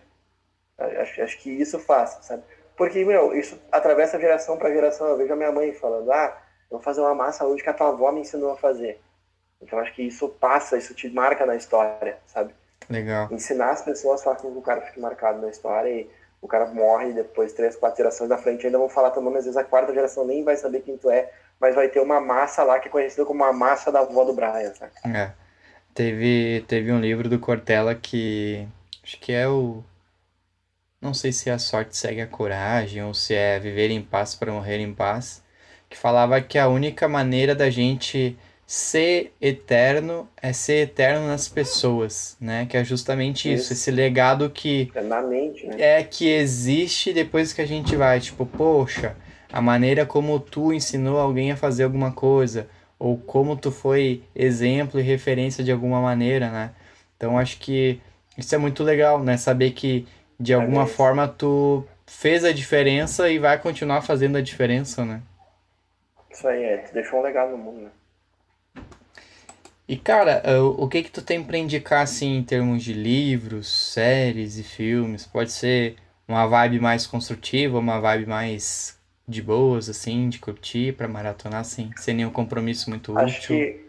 Acho, acho que isso faz, sabe? Porque, meu, isso atravessa geração para geração. Eu vejo a minha mãe falando, ah, eu vou fazer uma massa hoje que a tua avó me ensinou a fazer. Então acho que isso passa, isso te marca na história, sabe? Legal. Ensinar as pessoas faz com que o cara fique marcado na história e o cara morre depois, três, quatro gerações da frente, ainda vão falar também, às vezes a quarta geração nem vai saber quem tu é, mas vai ter uma massa lá que é conhecida como a massa da avó do Brian, sabe? É. Teve, teve um livro do Cortella que acho que é o. Não sei se a sorte segue a coragem ou se é viver em paz para morrer em paz, que falava que a única maneira da gente ser eterno é ser eterno nas pessoas, né? Que é justamente isso, isso esse legado que é na mente, né? é que existe depois que a gente vai, tipo, poxa, a maneira como tu ensinou alguém a fazer alguma coisa, ou como tu foi exemplo e referência de alguma maneira, né? Então acho que isso é muito legal, né? Saber que de alguma é forma tu fez a diferença e vai continuar fazendo a diferença, né? Isso aí, é, tu deixou um legado no mundo, né? E cara, eh, o que que tu tem para indicar assim em termos de livros, séries e filmes? Pode ser uma vibe mais construtiva, uma vibe mais de boas assim, de curtir para maratonar assim, sem nenhum compromisso muito Acho útil. Que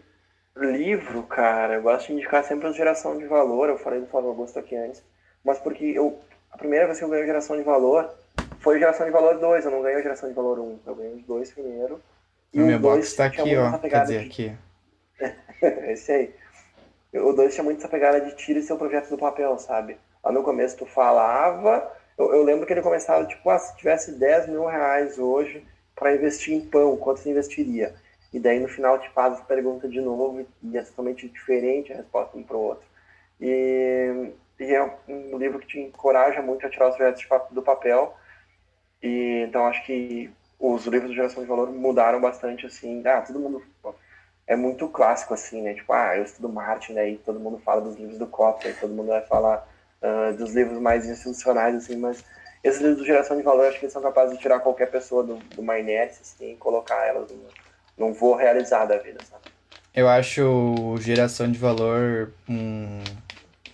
livro, cara, eu gosto de indicar sempre a geração de valor. Eu falei do Flávio Augusto aqui antes, mas porque eu a primeira vez que eu ganhei geração de valor foi geração de valor 2, eu não ganhei geração de valor 1. Um. Eu ganhei os dois primeiro. E o meu box tá aqui, ó. Quer dizer, de... aqui. Esse aí. O 2 tinha muito essa pegada de tira seu projeto do papel, sabe? Lá no começo tu falava. Eu, eu lembro que ele começava, tipo, ah, se tivesse 10 mil reais hoje para investir em pão, quanto você investiria? E daí no final te faz essa pergunta de novo e é totalmente diferente a resposta um para o outro. E, e, é um livro que te encoraja muito a tirar os projetos do papel. E então acho que os livros de geração de valor mudaram bastante, assim. Ah, todo mundo é muito clássico, assim, né? Tipo, ah, eu estudo marketing, daí todo mundo fala dos livros do Kotler, todo mundo vai falar uh, dos livros mais institucionais, assim, mas esses livros de geração de valor, acho que eles são capazes de tirar qualquer pessoa do, do assim, e colocar elas num, num voo realizado da vida, sabe? Eu acho geração de valor, hum,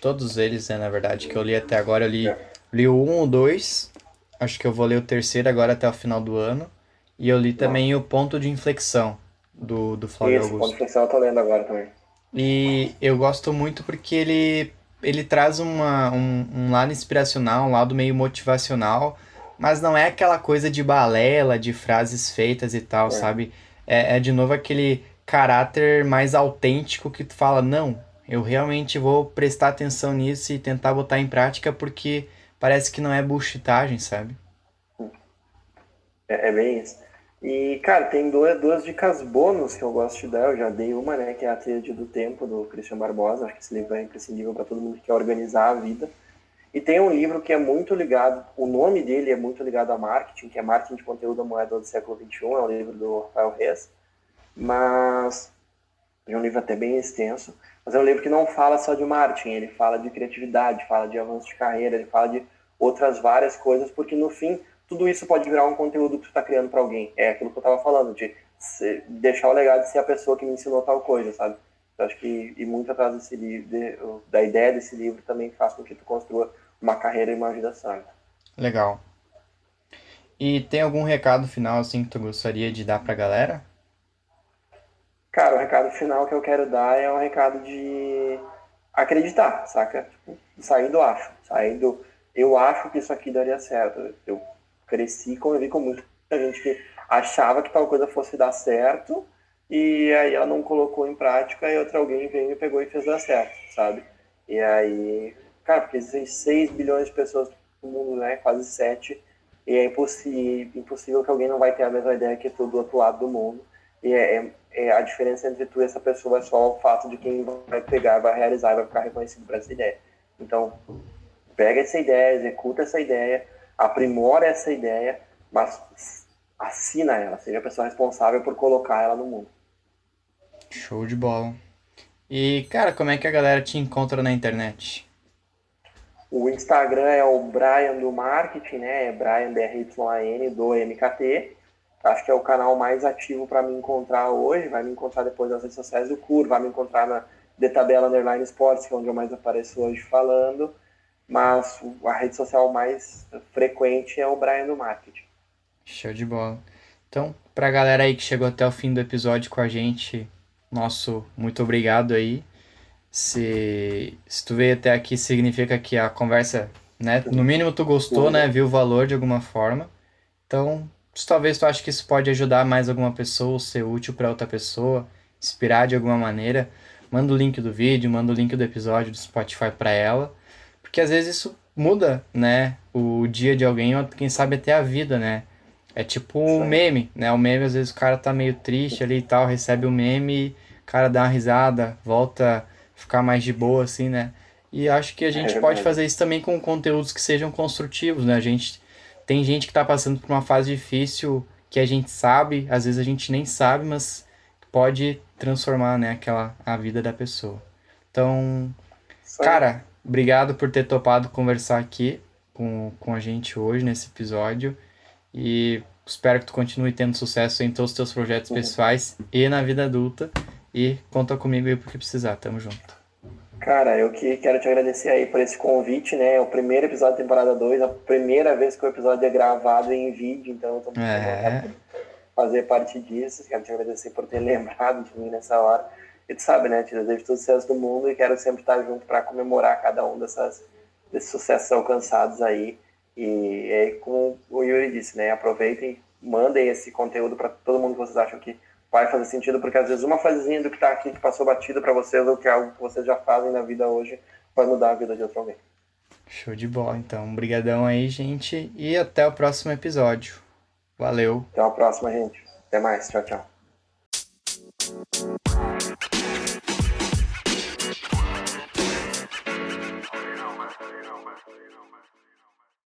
todos eles, né, na verdade, que eu li até agora, eu li, li o 1 ou 2, acho que eu vou ler o terceiro agora até o final do ano, e eu li também o Ponto de Inflexão, do, do Flávio Isso, Augusto. Isso, eu tô lendo agora também. E eu gosto muito porque ele, ele traz uma, um, um lado inspiracional, um lado meio motivacional, mas não é aquela coisa de balela, de frases feitas e tal, é. sabe? É, é de novo aquele caráter mais autêntico que tu fala, não, eu realmente vou prestar atenção nisso e tentar botar em prática porque parece que não é bullshitagem, sabe? É, é bem isso. E, cara, tem duas, duas dicas bônus que eu gosto de dar. Eu já dei uma, né, que é a Tríade do Tempo, do Christian Barbosa. Acho que esse livro é imprescindível para todo mundo que quer organizar a vida. E tem um livro que é muito ligado, o nome dele é muito ligado a marketing, que é Marketing de Conteúdo da Moeda do Século XXI, é um livro do Rafael Reis, mas é um livro até bem extenso, mas é um livro que não fala só de marketing, ele fala de criatividade, fala de avanço de carreira, ele fala de outras várias coisas, porque no fim tudo isso pode virar um conteúdo que tu está criando para alguém. É aquilo que eu estava falando, de deixar o legado de ser a pessoa que me ensinou tal coisa, sabe? Eu acho que e muito atrás desse livro, de, da ideia desse livro também faz com que tu construa uma carreira e uma vida santa. Legal. E tem algum recado final assim que tu gostaria de dar pra galera? Cara, o recado final que eu quero dar é um recado de acreditar, saca? Tipo, sair do acho, sair do eu acho que isso aqui daria certo. Eu cresci e convivi com muita gente que achava que tal coisa fosse dar certo e aí ela não colocou em prática e outra alguém veio e pegou e fez dar certo, sabe? E aí Cara, porque existem 6 bilhões de pessoas no mundo, né? Quase 7. E é impossível, impossível que alguém não vai ter a mesma ideia que tu do outro lado do mundo. E é, é, é, a diferença entre tu e essa pessoa é só o fato de quem vai pegar, vai realizar e vai ficar reconhecido por essa ideia. Então, pega essa ideia, executa essa ideia, aprimora essa ideia, mas assina ela, seja a pessoa responsável por colocar ela no mundo. Show de bola. E, cara, como é que a galera te encontra na internet? O Instagram é o Brian do Marketing, né? É Brian BRYAN do MKT. Acho que é o canal mais ativo para me encontrar hoje. Vai me encontrar depois nas redes sociais do CUR, vai me encontrar na The Tabela Underline Sports, que é onde eu mais apareço hoje falando. Mas a rede social mais frequente é o Brian do Marketing. Show de bola. Então, para a galera aí que chegou até o fim do episódio com a gente, nosso muito obrigado aí. Se, se tu veio até aqui, significa que a conversa, né? No mínimo tu gostou, né? Viu o valor de alguma forma. Então, talvez tu ache que isso pode ajudar mais alguma pessoa, ser útil para outra pessoa, inspirar de alguma maneira. Manda o link do vídeo, manda o link do episódio do Spotify para ela. Porque às vezes isso muda, né? O dia de alguém, ou quem sabe até a vida, né? É tipo um meme, né? O meme, às vezes o cara tá meio triste ali e tal, recebe o um meme, o cara dá uma risada, volta ficar mais de boa, assim, né? E acho que a gente é pode fazer isso também com conteúdos que sejam construtivos, né? A gente tem gente que está passando por uma fase difícil que a gente sabe, às vezes a gente nem sabe, mas pode transformar, né, aquela a vida da pessoa. Então, cara, obrigado por ter topado conversar aqui com, com a gente hoje nesse episódio e espero que tu continue tendo sucesso em todos os teus projetos uhum. pessoais e na vida adulta. E conta comigo aí porque precisar, tamo junto. Cara, eu que quero te agradecer aí por esse convite, né? O primeiro episódio da temporada 2, a primeira vez que o episódio é gravado em vídeo, então eu tô muito é. fazer parte disso. Quero te agradecer por ter lembrado de mim nessa hora. E tu sabe, né? Te desejo todo o sucesso do mundo e quero sempre estar junto para comemorar cada um dessas, desses sucessos alcançados aí. E é como o Yuri disse, né? Aproveitem, mandem esse conteúdo para todo mundo que vocês acham que vai fazer sentido, porque às vezes uma frasezinha do que está aqui, que passou batido para vocês, ou que é algo que vocês já fazem na vida hoje, vai mudar a vida de outro alguém. Show de bola, então. Obrigadão aí, gente, e até o próximo episódio. Valeu. Até a próxima, gente. Até mais. Tchau, tchau.